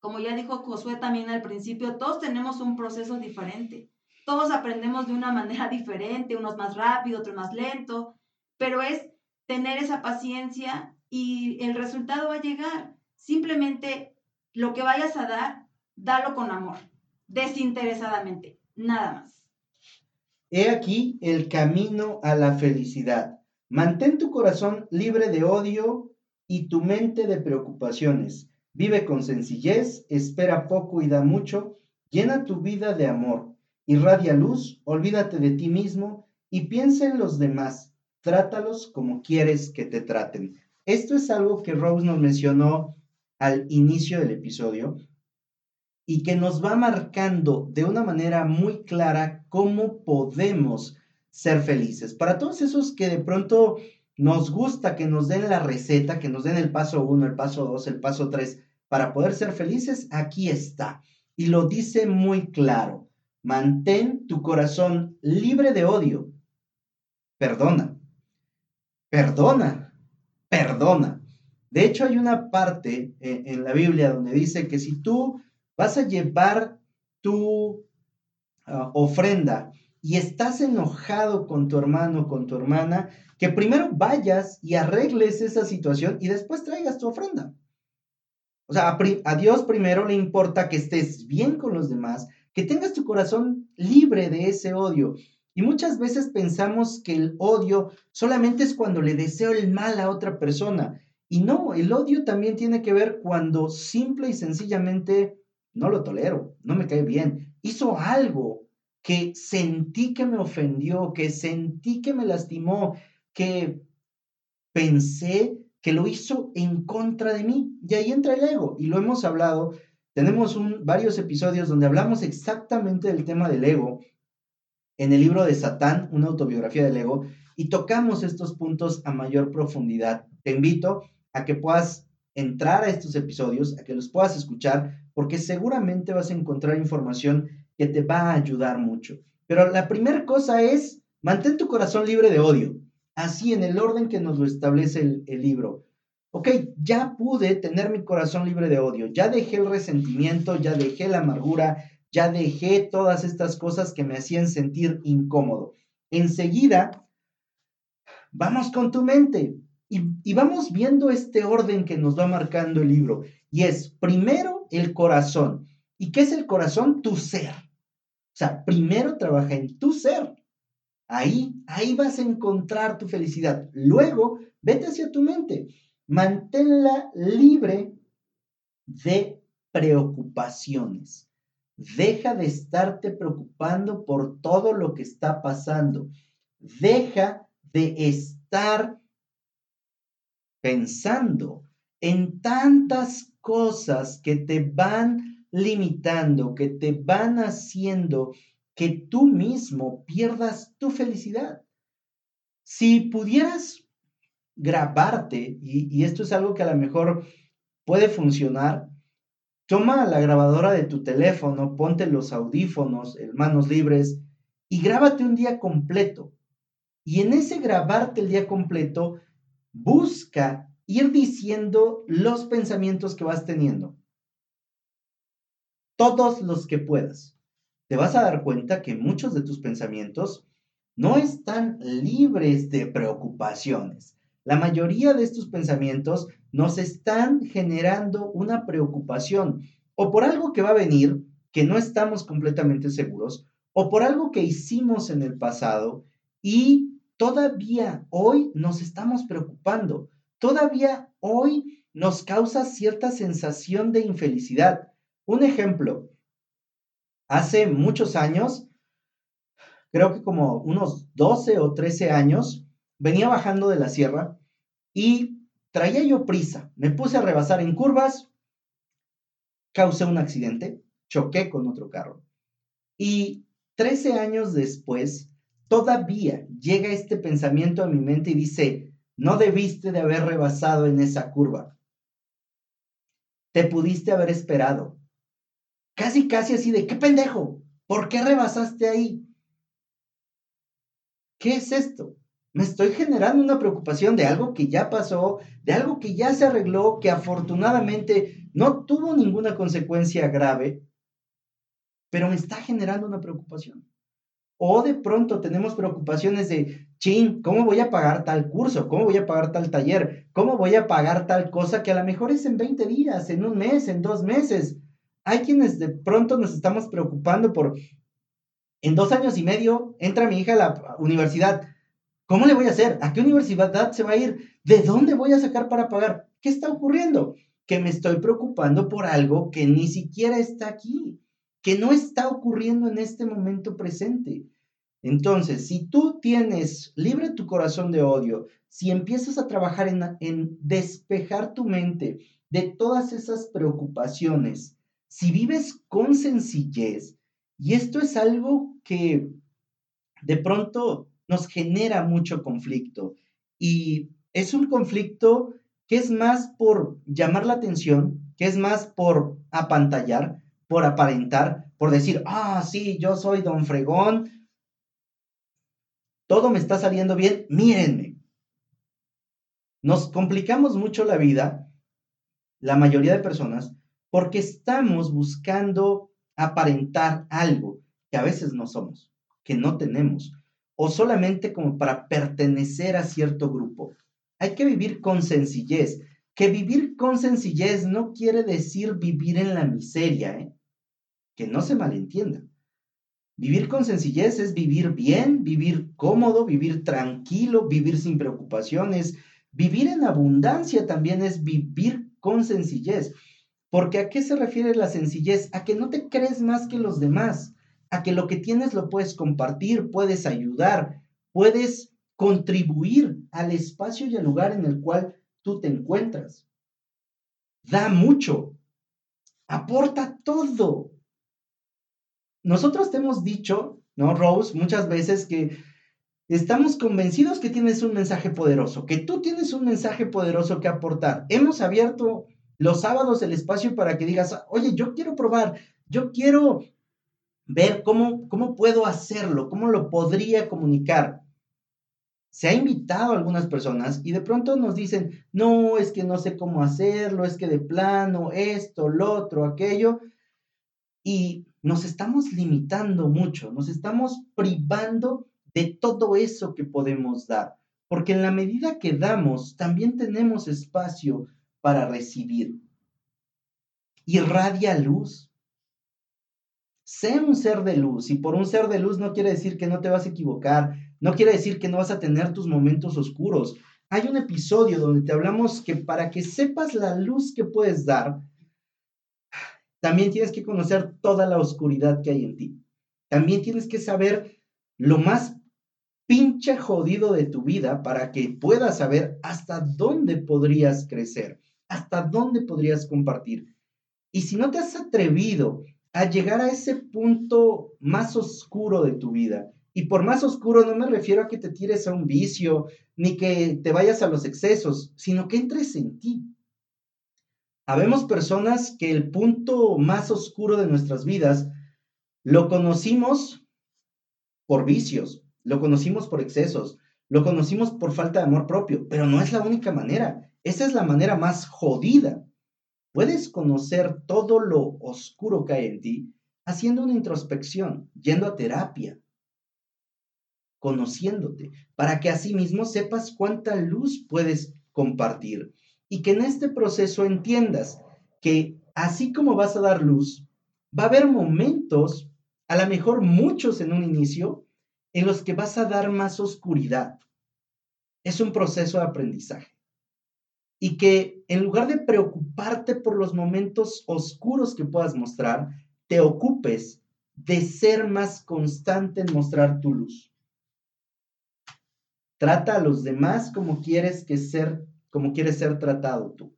Como ya dijo Josué también al principio, todos tenemos un proceso diferente. Todos aprendemos de una manera diferente, unos más rápido, otros más lento, pero es tener esa paciencia y el resultado va a llegar. Simplemente lo que vayas a dar, dalo con amor, desinteresadamente, nada más. He aquí el camino a la felicidad. Mantén tu corazón libre de odio y tu mente de preocupaciones. Vive con sencillez, espera poco y da mucho. Llena tu vida de amor. Irradia luz, olvídate de ti mismo y piensa en los demás trátalos como quieres que te traten. Esto es algo que Rose nos mencionó al inicio del episodio y que nos va marcando de una manera muy clara cómo podemos ser felices. Para todos esos que de pronto nos gusta que nos den la receta, que nos den el paso 1, el paso 2, el paso 3, para poder ser felices, aquí está. Y lo dice muy claro. Mantén tu corazón libre de odio. Perdona perdona, perdona. De hecho, hay una parte eh, en, la Biblia donde dice que si tú vas a llevar tu ah, ofrenda y estás enojado con tu hermano, con tu hermana, que primero vayas y arregles esa situación y después traigas tu ofrenda. O sea, a, Dios primero le importa que estés bien con los demás, que tengas tu corazón libre de ese odio. Y muchas veces pensamos que el odio solamente es cuando le deseo el mal a otra persona. Y no, el odio también tiene que ver cuando simple y sencillamente no lo tolero, no me cae bien, hizo algo que sentí que me ofendió, que sentí que me lastimó, que pensé que lo hizo en contra de mí. Y ahí entra el ego. Y lo hemos hablado. Tenemos varios episodios donde hablamos exactamente del tema del ego en el libro de Satán, una autobiografía del ego, y tocamos estos puntos a mayor profundidad. Te invito a que puedas entrar a estos episodios, a que los puedas escuchar, porque seguramente vas a encontrar información que te va a ayudar mucho. Pero la primera cosa es, mantén tu corazón libre de odio, así en el orden que nos lo establece el, el libro. Ok, ya pude tener mi corazón libre de odio, ya dejé el resentimiento, ya dejé la amargura, ya dejé todas estas cosas que me hacían sentir incómodo. Enseguida, vamos con tu mente y, vamos viendo este orden que nos va marcando el libro. Y es primero el corazón. ¿Y qué es el corazón? Tu ser. O sea, primero trabaja en tu ser. Ahí, ahí vas a encontrar tu felicidad. Luego, vete hacia tu mente. Manténla libre de preocupaciones. Deja de estarte preocupando por todo lo que está pasando. Deja de estar pensando en tantas cosas que te van limitando, que te van haciendo que tú mismo pierdas tu felicidad. Si pudieras grabarte, y, esto es algo que a lo mejor puede funcionar, toma la grabadora de tu teléfono, ponte los audífonos, manos libres, y grábate un día completo. Y en ese grabarte el día completo, busca ir diciendo los pensamientos que vas teniendo. Todos los que puedas. Te vas a dar cuenta que muchos de tus pensamientos no están libres de preocupaciones. La mayoría de estos pensamientos nos están generando una preocupación o por algo que va a venir que no estamos completamente seguros o por algo que hicimos en el pasado y todavía hoy nos estamos preocupando. Todavía hoy nos causa cierta sensación de infelicidad. Un ejemplo, hace muchos años, creo que como unos 12 o 13 años, venía bajando de la sierra y traía yo prisa. Me puse a rebasar en curvas, causé un accidente, choqué con otro carro. Y 13 años después, todavía llega este pensamiento a mi mente y dice, no debiste de haber rebasado en esa curva. Te pudiste haber esperado. Casi, casi así de, ¿qué pendejo? ¿Por qué rebasaste ahí? ¿Qué es esto? Me estoy generando una preocupación de algo que ya pasó, de algo que ya se arregló, que afortunadamente no tuvo ninguna consecuencia grave, pero me está generando una preocupación. O de pronto tenemos preocupaciones de, chin, ¿cómo voy a pagar tal curso? ¿Cómo voy a pagar tal taller? ¿Cómo voy a pagar tal cosa que a lo mejor es en 20 días, en un mes, en dos meses? Hay quienes de pronto nos estamos preocupando por, en dos años y medio entra mi hija a la universidad. ¿Cómo le voy a hacer? ¿A qué universidad se va a ir? ¿De dónde voy a sacar para pagar? ¿Qué está ocurriendo? Que me estoy preocupando por algo que ni siquiera está aquí, que no está ocurriendo en este momento presente. Entonces, si tú tienes libre tu corazón de odio, si empiezas a trabajar en, en despejar tu mente de todas esas preocupaciones, si vives con sencillez, y esto es algo que de pronto nos genera mucho conflicto, y es un conflicto que es más por llamar la atención, que es más por apantallar, por aparentar, por decir, ah, sí, yo soy don Fregón, todo me está saliendo bien, mírenme. Nos complicamos mucho la vida, la mayoría de personas, porque estamos buscando aparentar algo que a veces no somos. que no tenemos o solamente como para pertenecer a cierto grupo. Hay que vivir con sencillez. Que vivir con sencillez no quiere decir vivir en la miseria, ¿eh? que no se malentienda. Vivir con sencillez es vivir bien, vivir cómodo, vivir tranquilo, vivir sin preocupaciones. Vivir en abundancia también es vivir con sencillez. Porque ¿a qué se refiere la sencillez? A que no te crees más que los demás, a que lo que tienes lo puedes compartir, puedes ayudar, puedes contribuir al espacio y al lugar en el cual tú te encuentras. Da mucho, aporta todo. Nosotros te hemos dicho, ¿no, Rose? Muchas veces que estamos convencidos que tienes un mensaje poderoso, que tú tienes un mensaje poderoso que aportar. Hemos abierto los sábados el espacio para que digas, oye, yo quiero probar, yo quiero ver cómo, cómo puedo hacerlo, cómo lo podría comunicar. Se ha invitado a algunas personas y de pronto nos dicen, no, es que no sé cómo hacerlo, es que de plano, esto, lo otro, aquello. Y nos estamos limitando mucho, nos estamos privando de todo eso que podemos dar, porque en la medida que damos, también tenemos espacio para recibir. Irradia luz. Sé un ser de luz, y por un ser de luz no quiere decir que no te vas a equivocar, no quiere decir que no vas a tener tus momentos oscuros. Hay un episodio donde te hablamos que para que sepas la luz que puedes dar, también tienes que conocer toda la oscuridad que hay en ti. También tienes que saber lo más pinche jodido de tu vida para que puedas saber hasta dónde podrías crecer, hasta dónde podrías compartir. Y si no te has atrevido a llegar a ese punto más oscuro de tu vida, y por más oscuro no me refiero a que te tires a un vicio, ni que te vayas a los excesos, sino que entres en ti, Habemos personas que el punto más oscuro de nuestras vidas lo conocimos por vicios, lo conocimos por excesos, lo conocimos por falta de amor propio, pero no es la única manera. Esa es la manera más jodida. Puedes conocer todo lo oscuro que hay en ti haciendo una introspección, yendo a terapia, conociéndote, para que asimismo sepas cuánta luz puedes compartir y que en este proceso entiendas que así como vas a dar luz, va a haber momentos, a lo mejor muchos en un inicio, en los que vas a dar más oscuridad. Es un proceso de aprendizaje. Y que en lugar de preocuparte por los momentos oscuros que puedas mostrar, te ocupes de ser más constante en mostrar tu luz. Trata a los demás como quieres que ser como quieres ser tratado tú.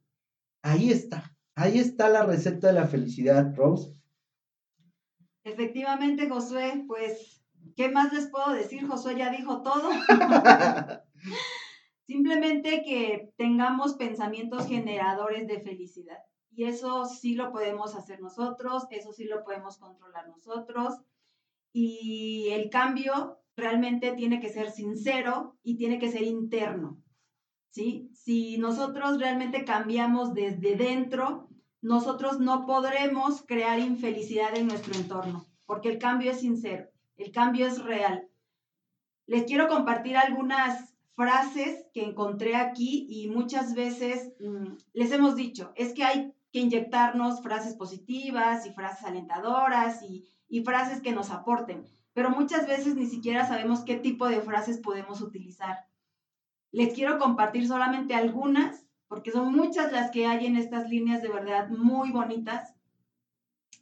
Ahí está, ahí está la receta de la felicidad, Rose. Efectivamente, Josué, pues, ¿qué más les puedo decir? Josué ya dijo todo. Simplemente que tengamos pensamientos generadores de felicidad. Y eso sí lo podemos hacer nosotros, eso sí lo podemos controlar nosotros. Y el cambio realmente tiene que ser sincero y tiene que ser interno. Si nosotros realmente cambiamos desde dentro, nosotros no podremos crear infelicidad en nuestro entorno, porque el cambio es sincero, el cambio es real. Les quiero compartir algunas frases que encontré aquí y muchas veces mm, les hemos dicho, es que hay que inyectarnos frases positivas y frases alentadoras y, y frases que nos aporten, pero muchas veces ni siquiera sabemos qué tipo de frases podemos utilizar. Les quiero compartir solamente algunas, porque son muchas las que hay en estas líneas de verdad muy bonitas.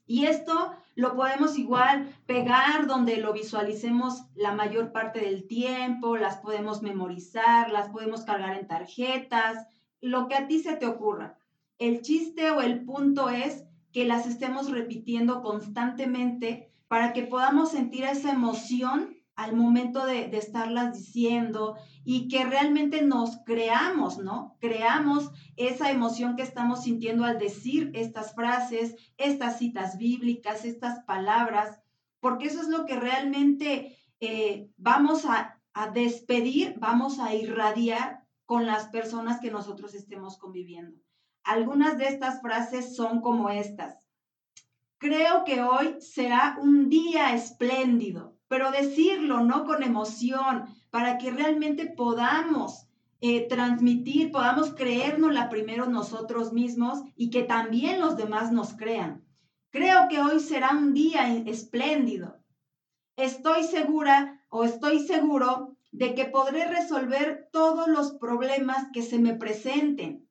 Y esto lo podemos igual pegar donde lo visualicemos la mayor parte del tiempo, las podemos memorizar, las podemos cargar en tarjetas, lo que a ti se te ocurra. El chiste o el punto es que las estemos repitiendo constantemente para que podamos sentir esa emoción al momento de, estarlas diciendo y que realmente nos creamos, ¿no? Creamos esa emoción que estamos sintiendo al decir estas frases, estas citas bíblicas, estas palabras, porque eso es lo que realmente eh, vamos a, a despedir, vamos a irradiar con las personas que nosotros estemos conviviendo. Algunas de estas frases son como estas. Creo que hoy será un día espléndido pero decirlo, ¿no? Con emoción, para que realmente podamos eh, transmitir, podamos creérnosla primero nosotros mismos y que también los demás nos crean. Creo que hoy será un día espléndido. Estoy segura o estoy seguro de que podré resolver todos los problemas que se me presenten.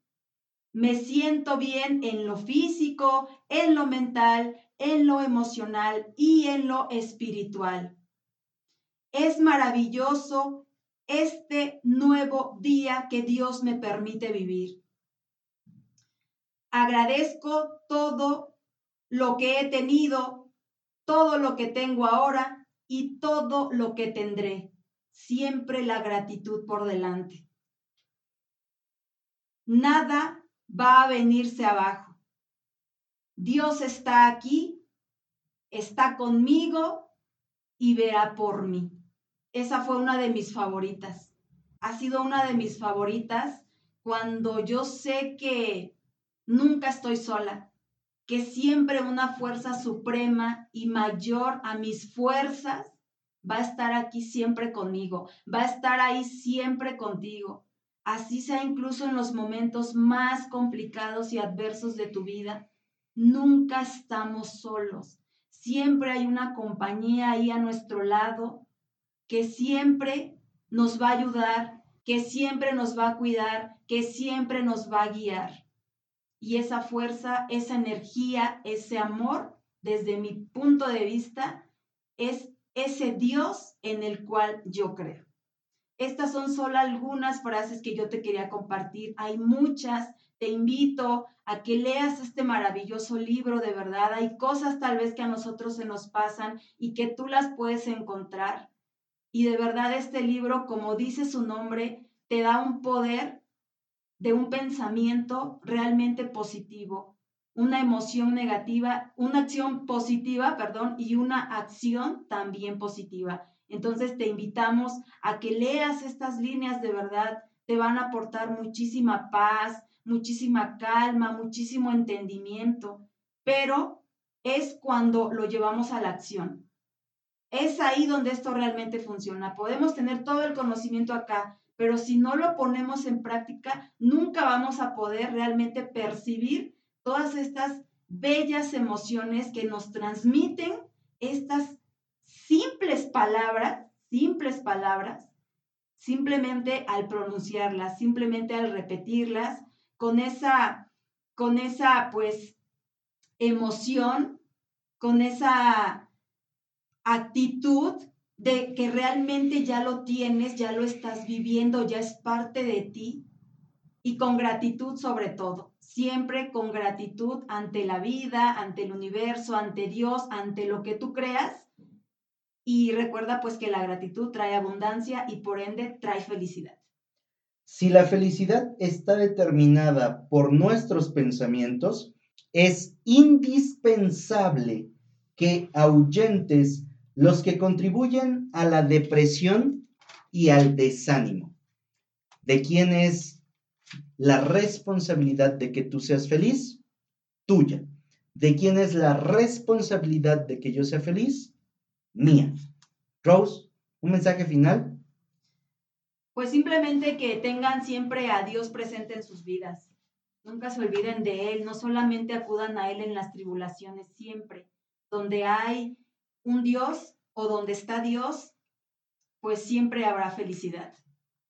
Me siento bien en lo físico, en lo mental, en lo emocional y en lo espiritual. Es maravilloso este nuevo día que Dios me permite vivir. Agradezco todo lo que he tenido, todo lo que tengo ahora y todo lo que tendré. Siempre la gratitud por delante. Nada va a venirse abajo. Dios está aquí, está conmigo y verá por mí. Esa fue una de mis favoritas. Ha sido una de mis favoritas cuando yo sé que nunca estoy sola, que siempre una fuerza suprema y mayor a mis fuerzas va a estar aquí siempre conmigo, va a estar ahí siempre contigo. Así sea incluso en los momentos más complicados y adversos de tu vida, nunca estamos solos. Siempre hay una compañía ahí a nuestro lado que siempre nos va a ayudar, que siempre nos va a cuidar, que siempre nos va a guiar. Y esa fuerza, esa energía, ese amor, desde mi punto de vista, es ese Dios en el cual yo creo. Estas son solo algunas frases que yo te quería compartir. Hay muchas. Te invito a que leas este maravilloso libro, de verdad. Hay cosas tal vez que a nosotros se nos pasan y que tú las puedes encontrar. Y de verdad este libro, como dice su nombre, te da un poder de un pensamiento realmente positivo, una emoción negativa, una acción positiva, perdón, y una acción también positiva. Entonces te invitamos a que leas estas líneas de verdad, te van a aportar muchísima paz, muchísima calma, muchísimo entendimiento, pero es cuando lo llevamos a la acción. Es ahí donde esto realmente funciona. Podemos tener todo el conocimiento acá, pero si no lo ponemos en práctica, nunca vamos a poder realmente percibir todas estas bellas emociones que nos transmiten estas simples palabras, simples palabras, simplemente al pronunciarlas, simplemente al repetirlas, con esa, con esa, pues, emoción, con esa actitud de que realmente ya lo tienes, ya lo estás viviendo, ya es parte de ti y con gratitud sobre todo, siempre con gratitud ante la vida, ante el universo, ante Dios, ante lo que tú creas. Y recuerda pues que la gratitud trae abundancia y por ende trae felicidad. Si la felicidad está determinada por nuestros pensamientos, es indispensable que ahuyentes los que contribuyen a la depresión y al desánimo. ¿De quién es la responsabilidad de que tú seas feliz? Tuya. ¿De quién es la responsabilidad de que yo sea feliz? Mía. Rose, un mensaje final. Pues simplemente que tengan siempre a Dios presente en sus vidas. Nunca se olviden de Él, no solamente acudan a Él en las tribulaciones, siempre. Donde hay un Dios o donde está Dios, pues siempre habrá felicidad.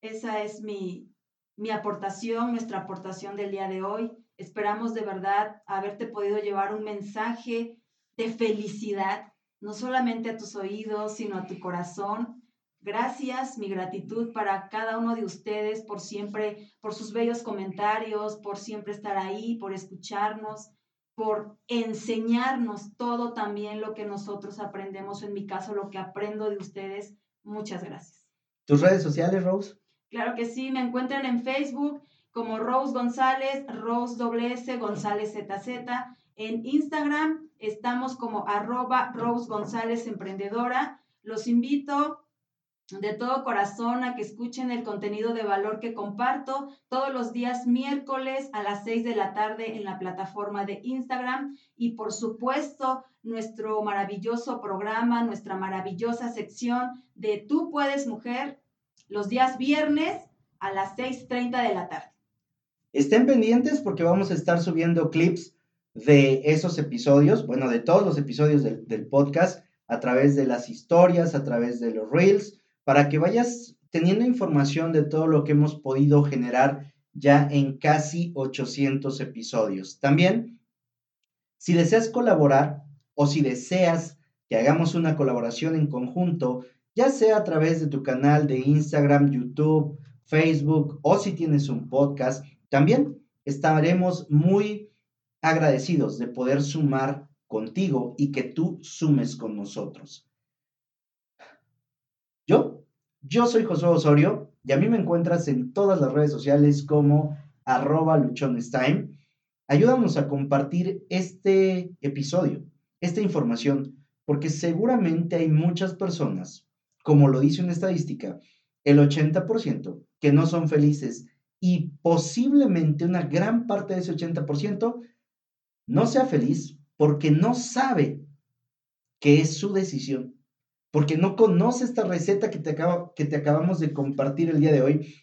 Esa es mi, mi aportación, nuestra aportación del día de hoy. Esperamos de verdad haberte podido llevar un mensaje de felicidad, no solamente a tus oídos, sino a tu corazón. Gracias, mi gratitud para cada uno de ustedes por siempre, por sus bellos comentarios, por siempre estar ahí, por escucharnos por enseñarnos todo también lo que nosotros aprendemos, en mi caso lo que aprendo de ustedes. Muchas gracias. ¿Tus redes sociales, Rose? Claro que sí, me encuentran en Facebook como Rose González, Rose WS González ZZ. En Instagram estamos como arroba Rose González Emprendedora. Los invito de todo corazón a que escuchen el contenido de valor que comparto todos los días miércoles a las 6 de la tarde en la plataforma de Instagram y por supuesto nuestro maravilloso programa, nuestra maravillosa sección de Tú puedes mujer los días viernes a las 6.30 de la tarde. Estén pendientes porque vamos a estar subiendo clips de esos episodios, bueno, de todos los episodios del, del podcast a través de las historias, a través de los reels para que vayas teniendo información de todo lo que hemos podido generar ya en casi 800 episodios. También, si deseas colaborar o si deseas que hagamos una colaboración en conjunto, ya sea a través de tu canal de Instagram, YouTube, Facebook o si tienes un podcast, también estaremos muy agradecidos de poder sumar contigo y que tú sumes con nosotros. Yo, soy Josué Osorio y a mí me encuentras en todas las redes sociales como arroba luchonestime. Ayúdanos a compartir este episodio, esta información, porque seguramente hay muchas personas, como lo dice una estadística, el 80% que no son felices y posiblemente una gran parte de ese 80% no sea feliz porque no sabe que es su decisión porque no conoce esta receta que te, que te acabamos de compartir el día de hoy,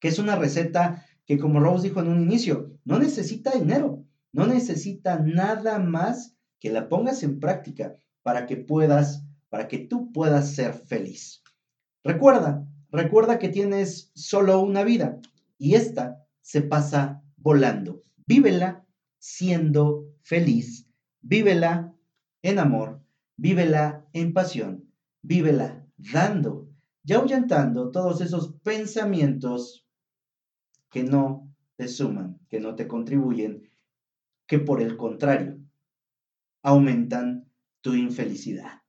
que es una receta que, como Rose dijo en un inicio, no necesita dinero, no necesita nada más que la pongas en práctica para que puedas, para que tú puedas ser feliz. Recuerda, recuerda que tienes solo una vida y esta se pasa volando. Vívela siendo feliz, vívela en amor vívela en pasión, vívela dando y ahuyentando todos esos pensamientos que no te suman, que no te contribuyen, que por el contrario aumentan tu infelicidad.